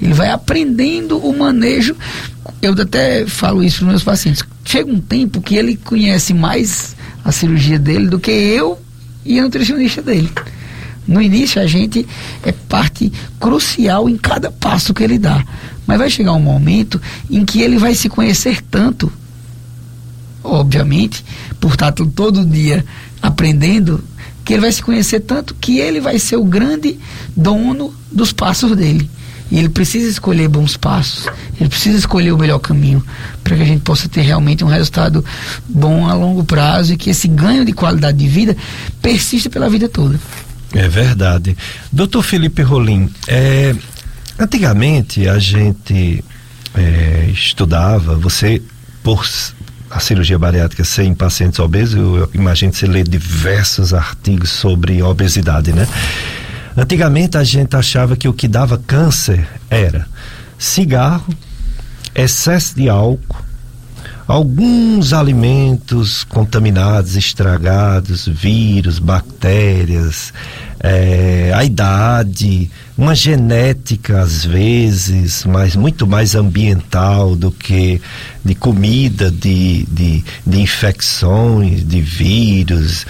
Ele vai aprendendo o manejo. Eu até falo isso para meus pacientes. Chega um tempo que ele conhece mais a cirurgia dele do que eu e a nutricionista dele. No início a gente é parte crucial em cada passo que ele dá. Mas vai chegar um momento em que ele vai se conhecer tanto, obviamente, por estar todo dia aprendendo, que ele vai se conhecer tanto que ele vai ser o grande dono dos passos dele. E ele precisa escolher bons passos, ele precisa escolher o melhor caminho para que a gente possa ter realmente um resultado bom a longo prazo e que esse ganho de qualidade de vida persista pela vida toda. É verdade. Doutor Felipe Rolim, é, antigamente a gente é, estudava, você, por a cirurgia bariátrica ser em pacientes obesos, eu, imagino você lê diversos artigos sobre obesidade, né? Antigamente a gente achava que o que dava câncer era cigarro, excesso de álcool, alguns alimentos contaminados, estragados, vírus, bactérias, é, a idade, uma genética às vezes, mas muito mais ambiental do que de comida, de, de, de infecções, de vírus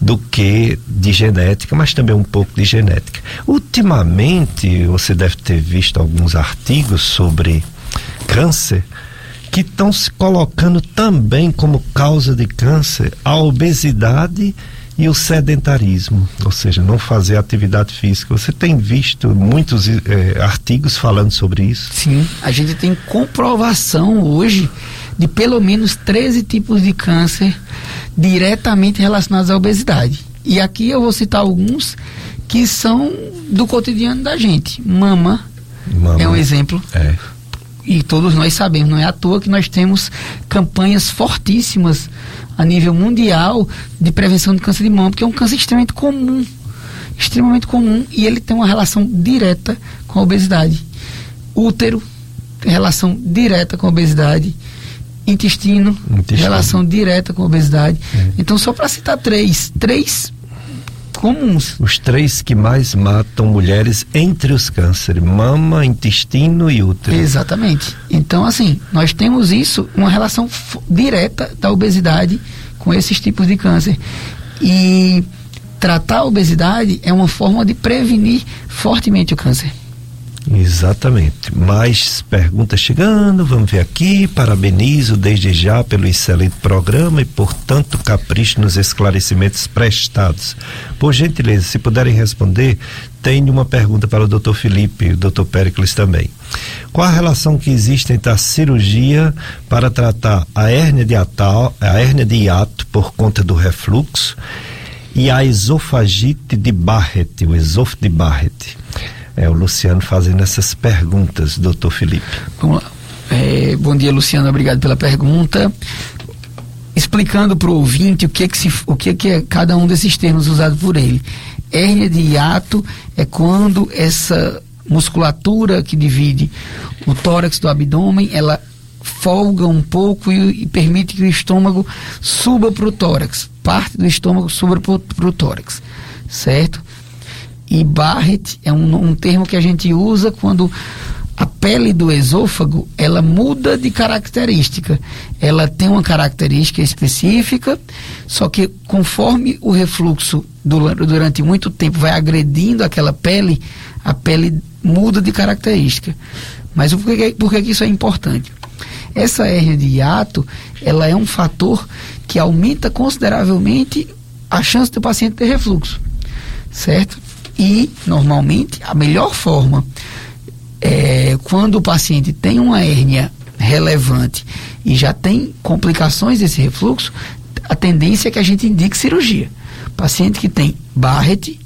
do que de genética, mas também um pouco de genética. Ultimamente, você deve ter visto alguns artigos sobre câncer que estão se colocando também como causa de câncer a obesidade e o sedentarismo, ou seja, não fazer atividade física. Você tem visto muitos eh, artigos falando sobre isso? Sim, a gente tem comprovação hoje de pelo menos 13 tipos de câncer diretamente relacionados à obesidade. E aqui eu vou citar alguns que são do cotidiano da gente. Mama, Mama é um exemplo. É e todos nós sabemos, não é à toa que nós temos campanhas fortíssimas a nível mundial de prevenção do câncer de mama, porque é um câncer extremamente comum, extremamente comum e ele tem uma relação direta com a obesidade. Útero tem relação direta com a obesidade. Intestino, Intestino. relação direta com a obesidade. É. Então, só para citar três, três comuns. Os três que mais matam mulheres entre os cânceres: mama, intestino e útero. Exatamente. Então, assim, nós temos isso, uma relação direta da obesidade com esses tipos de câncer. E tratar a obesidade é uma forma de prevenir fortemente o câncer. Exatamente. Mais perguntas chegando, vamos ver aqui. Parabenizo desde já pelo excelente programa e por tanto capricho nos esclarecimentos prestados. Por gentileza, se puderem responder, tenho uma pergunta para o Dr. Felipe e o Dr. Pericles também. Qual a relação que existe entre a cirurgia para tratar a hérnia de atal, a hérnia de hiato por conta do refluxo e a esofagite de Barrett, o esôfago de Barrett? É o Luciano fazendo essas perguntas, doutor Felipe. Vamos lá. É, bom dia, Luciano. Obrigado pela pergunta. Explicando para o ouvinte o que é que, se, o que é que é cada um desses termos usados por ele. Hérnia de hiato é quando essa musculatura que divide o tórax do abdômen, ela folga um pouco e, e permite que o estômago suba para o tórax. Parte do estômago suba para o tórax, certo? E Barrett é um, um termo que a gente usa quando a pele do esôfago ela muda de característica. Ela tem uma característica específica, só que conforme o refluxo durante muito tempo vai agredindo aquela pele, a pele muda de característica. Mas por que, por que isso é importante? Essa hérnia de hiato, ela é um fator que aumenta consideravelmente a chance do paciente ter refluxo, certo? E, normalmente, a melhor forma é quando o paciente tem uma hérnia relevante e já tem complicações desse refluxo, a tendência é que a gente indique cirurgia. Paciente que tem Barrett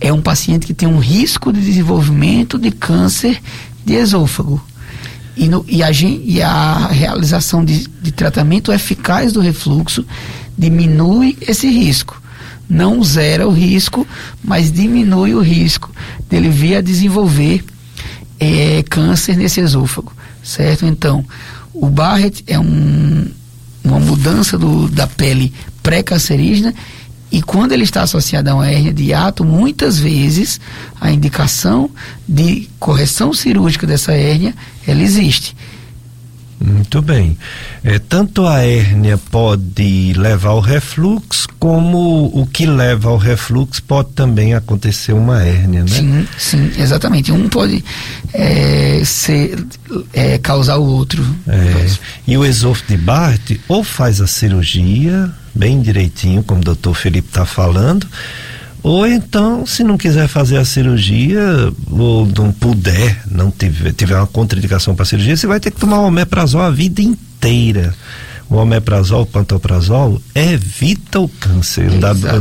é um paciente que tem um risco de desenvolvimento de câncer de esôfago. E, no, e, a, e a realização de, de tratamento eficaz do refluxo diminui esse risco não zera o risco, mas diminui o risco dele vir a desenvolver é, câncer nesse esôfago, certo? Então, o Barrett é um, uma mudança do, da pele pré-cancerígena e quando ele está associado a uma hérnia de hiato, muitas vezes a indicação de correção cirúrgica dessa hérnia, ela existe. Muito bem. É, tanto a hérnia pode levar ao refluxo, como o que leva ao refluxo pode também acontecer uma hérnia, né? Sim, sim, exatamente. Um pode é, ser, é, causar o outro. É. E o esôfago de Barth ou faz a cirurgia bem direitinho, como o doutor Felipe está falando, ou então, se não quiser fazer a cirurgia, ou não puder, não tiver, tiver uma contraindicação para a cirurgia, você vai ter que tomar o omeprazol a vida inteira. O omeprazol, o pantoprazol, evita o câncer.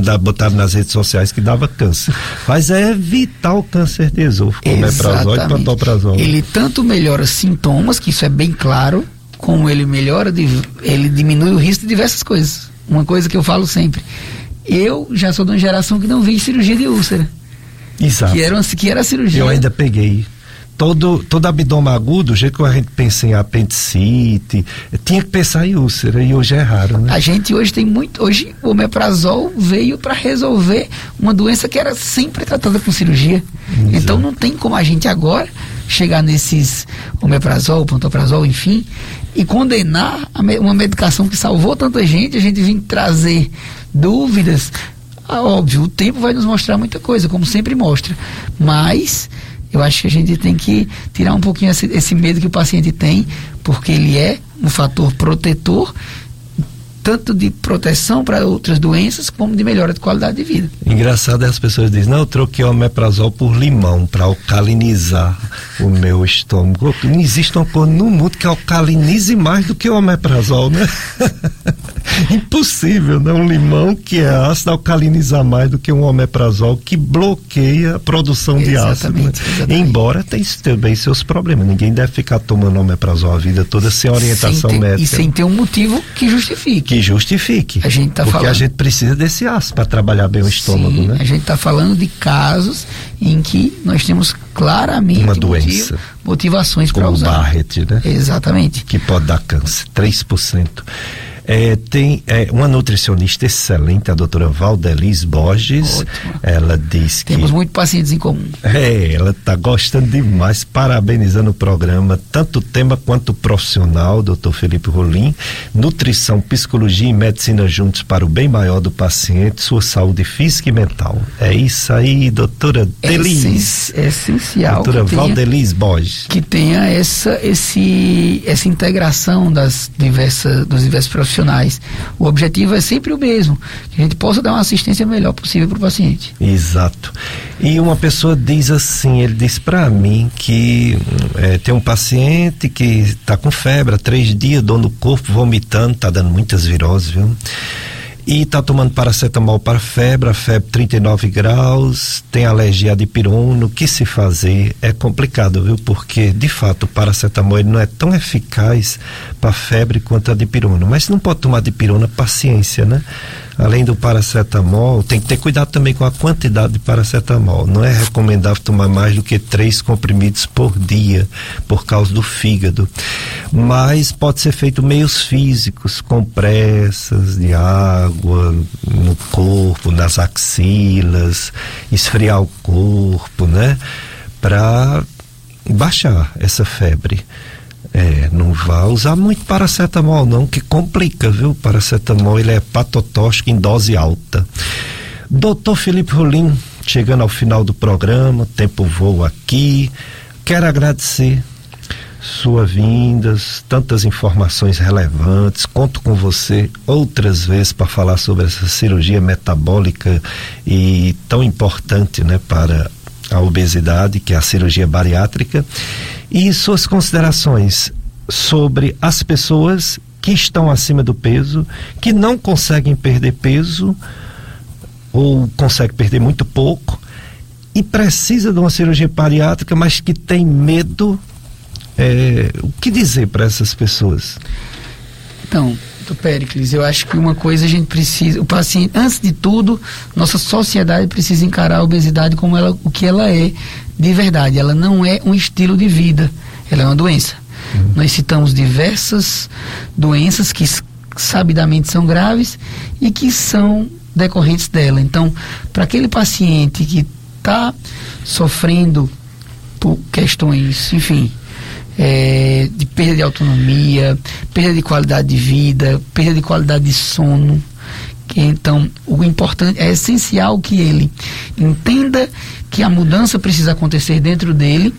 Dá, botar nas redes sociais que dava câncer. Mas é evitar o câncer de esôfago, omeprazol e pantoprazol. Ele tanto melhora sintomas, que isso é bem claro, como ele melhora, ele diminui o risco de diversas coisas. Uma coisa que eu falo sempre eu já sou de uma geração que não vi cirurgia de úlcera. Exato. Que era, que era cirurgia. Eu ainda peguei. Todo, todo abdômen agudo, do jeito que a gente pensa em apendicite, tinha que pensar em úlcera e hoje é raro, né? A gente hoje tem muito. Hoje o omeprazol veio para resolver uma doença que era sempre tratada com cirurgia. Exato. Então não tem como a gente agora chegar nesses omeprazol, pantoprazol, enfim, e condenar uma medicação que salvou tanta gente, a gente vir trazer dúvidas. Ah, óbvio, o tempo vai nos mostrar muita coisa, como sempre mostra. Mas eu acho que a gente tem que tirar um pouquinho esse, esse medo que o paciente tem, porque ele é um fator protetor tanto de proteção para outras doenças como de melhora de qualidade de vida. Engraçado é as pessoas dizem, não, eu troquei o omeprazol por limão para alcalinizar o meu estômago. Não existe uma coisa no mundo que alcalinize mais do que o omeprazol, né? Impossível, né? Um limão que é ácido alcalinizar mais do que um omeprazol que bloqueia a produção de ácido. Né? Embora tem também seus problemas. Ninguém deve ficar tomando omeprazol a vida toda sem orientação sem ter, médica. E sem ter um motivo que justifique. Que que justifique. A gente tá porque falando... a gente precisa desse ácido para trabalhar bem o estômago, Sim, né? A gente está falando de casos em que nós temos claramente uma doença, motivações para usar. Barrett, né? Exatamente. Que pode dar câncer, 3%. É, tem é, uma nutricionista excelente, a doutora Valdelis Borges. Ótimo. Ela diz que. Temos muitos pacientes em comum. É, ela está gostando demais, parabenizando o programa, tanto o tema quanto o profissional, doutor Felipe Rolim. Nutrição, psicologia e medicina juntos para o bem maior do paciente, sua saúde física e mental. É isso aí, doutora Delis. É essencial. Doutora Valdelis Borges. Que tenha essa, esse, essa integração das diversas, dos diversos profissionais profissionais. O objetivo é sempre o mesmo, que a gente possa dar uma assistência melhor possível para o paciente. Exato. E uma pessoa diz assim, ele diz para mim que é, tem um paciente que está com febre há três dias, dor no corpo, vomitando, está dando muitas viroses, viu? E está tomando paracetamol para febre, a febre 39 graus, tem alergia a dipirona, o que se fazer é complicado, viu? Porque, de fato, o paracetamol não é tão eficaz para febre quanto a dipirona, mas não pode tomar dipirona, paciência, né? Além do paracetamol, tem que ter cuidado também com a quantidade de paracetamol. Não é recomendável tomar mais do que três comprimidos por dia, por causa do fígado. Mas pode ser feito meios físicos, compressas de água no corpo, nas axilas, esfriar o corpo, né? Para baixar essa febre. É, não vá usar muito paracetamol não, que complica, viu? Paracetamol ele é patotóxico em dose alta. Doutor Felipe Rolim, chegando ao final do programa, tempo voa aqui. Quero agradecer sua vindas, tantas informações relevantes. Conto com você outras vezes para falar sobre essa cirurgia metabólica e tão importante, né, para a obesidade, que é a cirurgia bariátrica e suas considerações sobre as pessoas que estão acima do peso, que não conseguem perder peso ou conseguem perder muito pouco e precisa de uma cirurgia bariátrica, mas que tem medo. É, o que dizer para essas pessoas? Então, Péricles, eu acho que uma coisa a gente precisa, o paciente, antes de tudo, nossa sociedade precisa encarar a obesidade como ela, o que ela é de verdade. Ela não é um estilo de vida, ela é uma doença. Uhum. Nós citamos diversas doenças que sabidamente são graves e que são decorrentes dela. Então, para aquele paciente que está sofrendo por questões, enfim, é, de perda de autonomia, perda de qualidade de vida, perda de qualidade de sono. Então, o importante é essencial que ele entenda que a mudança precisa acontecer dentro dele,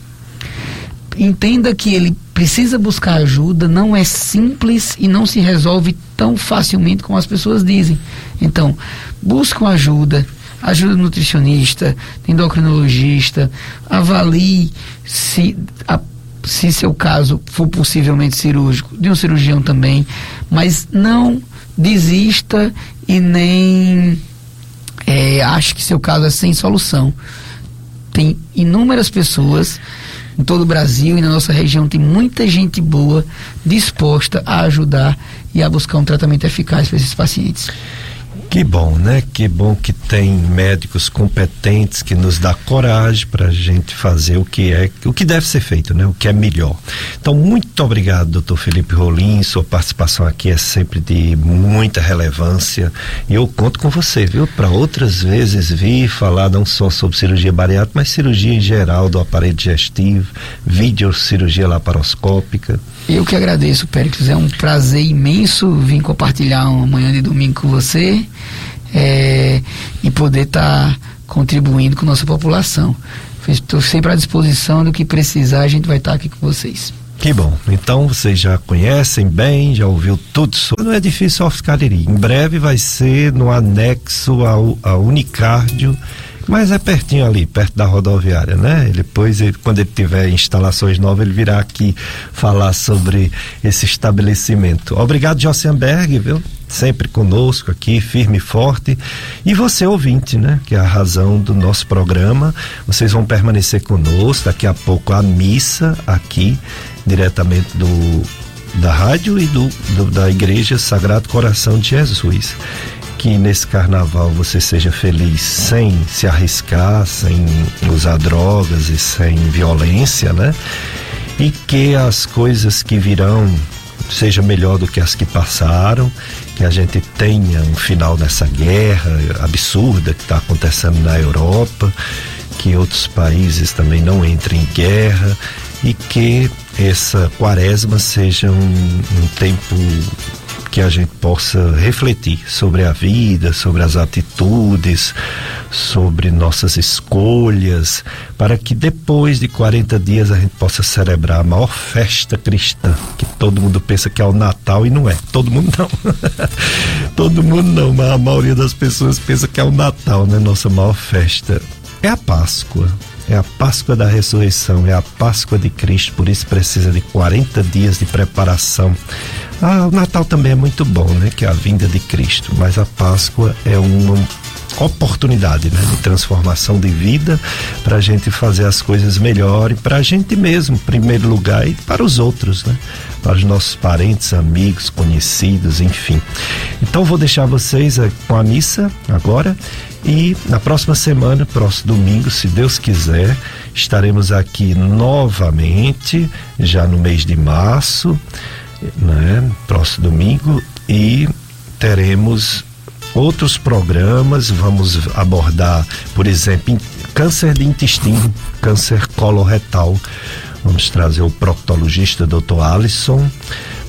entenda que ele precisa buscar ajuda, não é simples e não se resolve tão facilmente como as pessoas dizem. Então, buscam ajuda, ajuda nutricionista, endocrinologista, avalie se a se seu caso for possivelmente cirúrgico, de um cirurgião também, mas não desista e nem é, que seu caso é sem solução. Tem inúmeras pessoas em todo o Brasil e na nossa região tem muita gente boa disposta a ajudar e a buscar um tratamento eficaz para esses pacientes. Que bom, né? Que bom que tem médicos competentes que nos dá coragem para a gente fazer o que é, o que deve ser feito, né? O que é melhor. Então, muito obrigado, doutor Felipe Rolim. Sua participação aqui é sempre de muita relevância. E eu conto com você, viu? Para outras vezes vir falar não só sobre cirurgia bariátrica, mas cirurgia em geral do aparelho digestivo, videocirurgia laparoscópica. Eu que agradeço, Péricles. É um prazer imenso vir compartilhar uma manhã de domingo com você é, e poder estar tá contribuindo com nossa população. Estou sempre à disposição do que precisar, a gente vai estar tá aqui com vocês. Que bom. Então vocês já conhecem bem, já ouviu tudo sobre. Não é difícil Cariri. Em breve vai ser no anexo ao, ao Unicárdio mas é pertinho ali, perto da rodoviária, né? Depois, ele, quando ele tiver instalações novas, ele virá aqui falar sobre esse estabelecimento. Obrigado, Jossenberg, viu? Sempre conosco aqui, firme e forte. E você, ouvinte, né? Que é a razão do nosso programa. Vocês vão permanecer conosco. Daqui a pouco a missa aqui, diretamente do da rádio e do, do da Igreja Sagrado Coração de Jesus que nesse carnaval você seja feliz sem se arriscar, sem usar drogas e sem violência, né? E que as coisas que virão seja melhor do que as que passaram, que a gente tenha um final nessa guerra absurda que está acontecendo na Europa, que outros países também não entrem em guerra e que essa quaresma seja um, um tempo que a gente possa refletir sobre a vida, sobre as atitudes, sobre nossas escolhas, para que depois de 40 dias a gente possa celebrar a maior festa cristã, que todo mundo pensa que é o Natal e não é. Todo mundo não. todo mundo não, mas a maioria das pessoas pensa que é o Natal, né? Nossa maior festa. É a Páscoa. É a Páscoa da ressurreição, é a Páscoa de Cristo, por isso precisa de 40 dias de preparação. Ah, o Natal também é muito bom, né? Que é a vinda de Cristo, mas a Páscoa é uma oportunidade né, de transformação de vida para a gente fazer as coisas melhor e para a gente mesmo, em primeiro lugar, e para os outros, né? Para os nossos parentes, amigos, conhecidos, enfim. Então vou deixar vocês eh, com a missa agora e na próxima semana, próximo domingo, se Deus quiser, estaremos aqui novamente, já no mês de março, né? Próximo domingo e teremos outros programas, vamos abordar, por exemplo, câncer de intestino, câncer coloretal. Vamos trazer o proctologista Dr. Alisson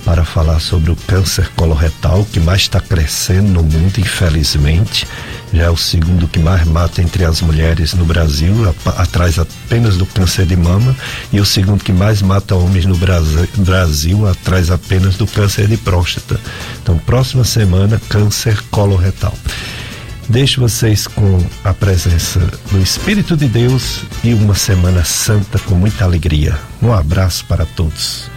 para falar sobre o câncer coloretal que mais está crescendo no mundo, infelizmente. Já é o segundo que mais mata entre as mulheres no Brasil, atrás apenas do câncer de mama, e o segundo que mais mata homens no Brasil, atrás apenas do câncer de próstata. Então, próxima semana, câncer coloretal. Deixo vocês com a presença do Espírito de Deus e uma semana santa com muita alegria. Um abraço para todos.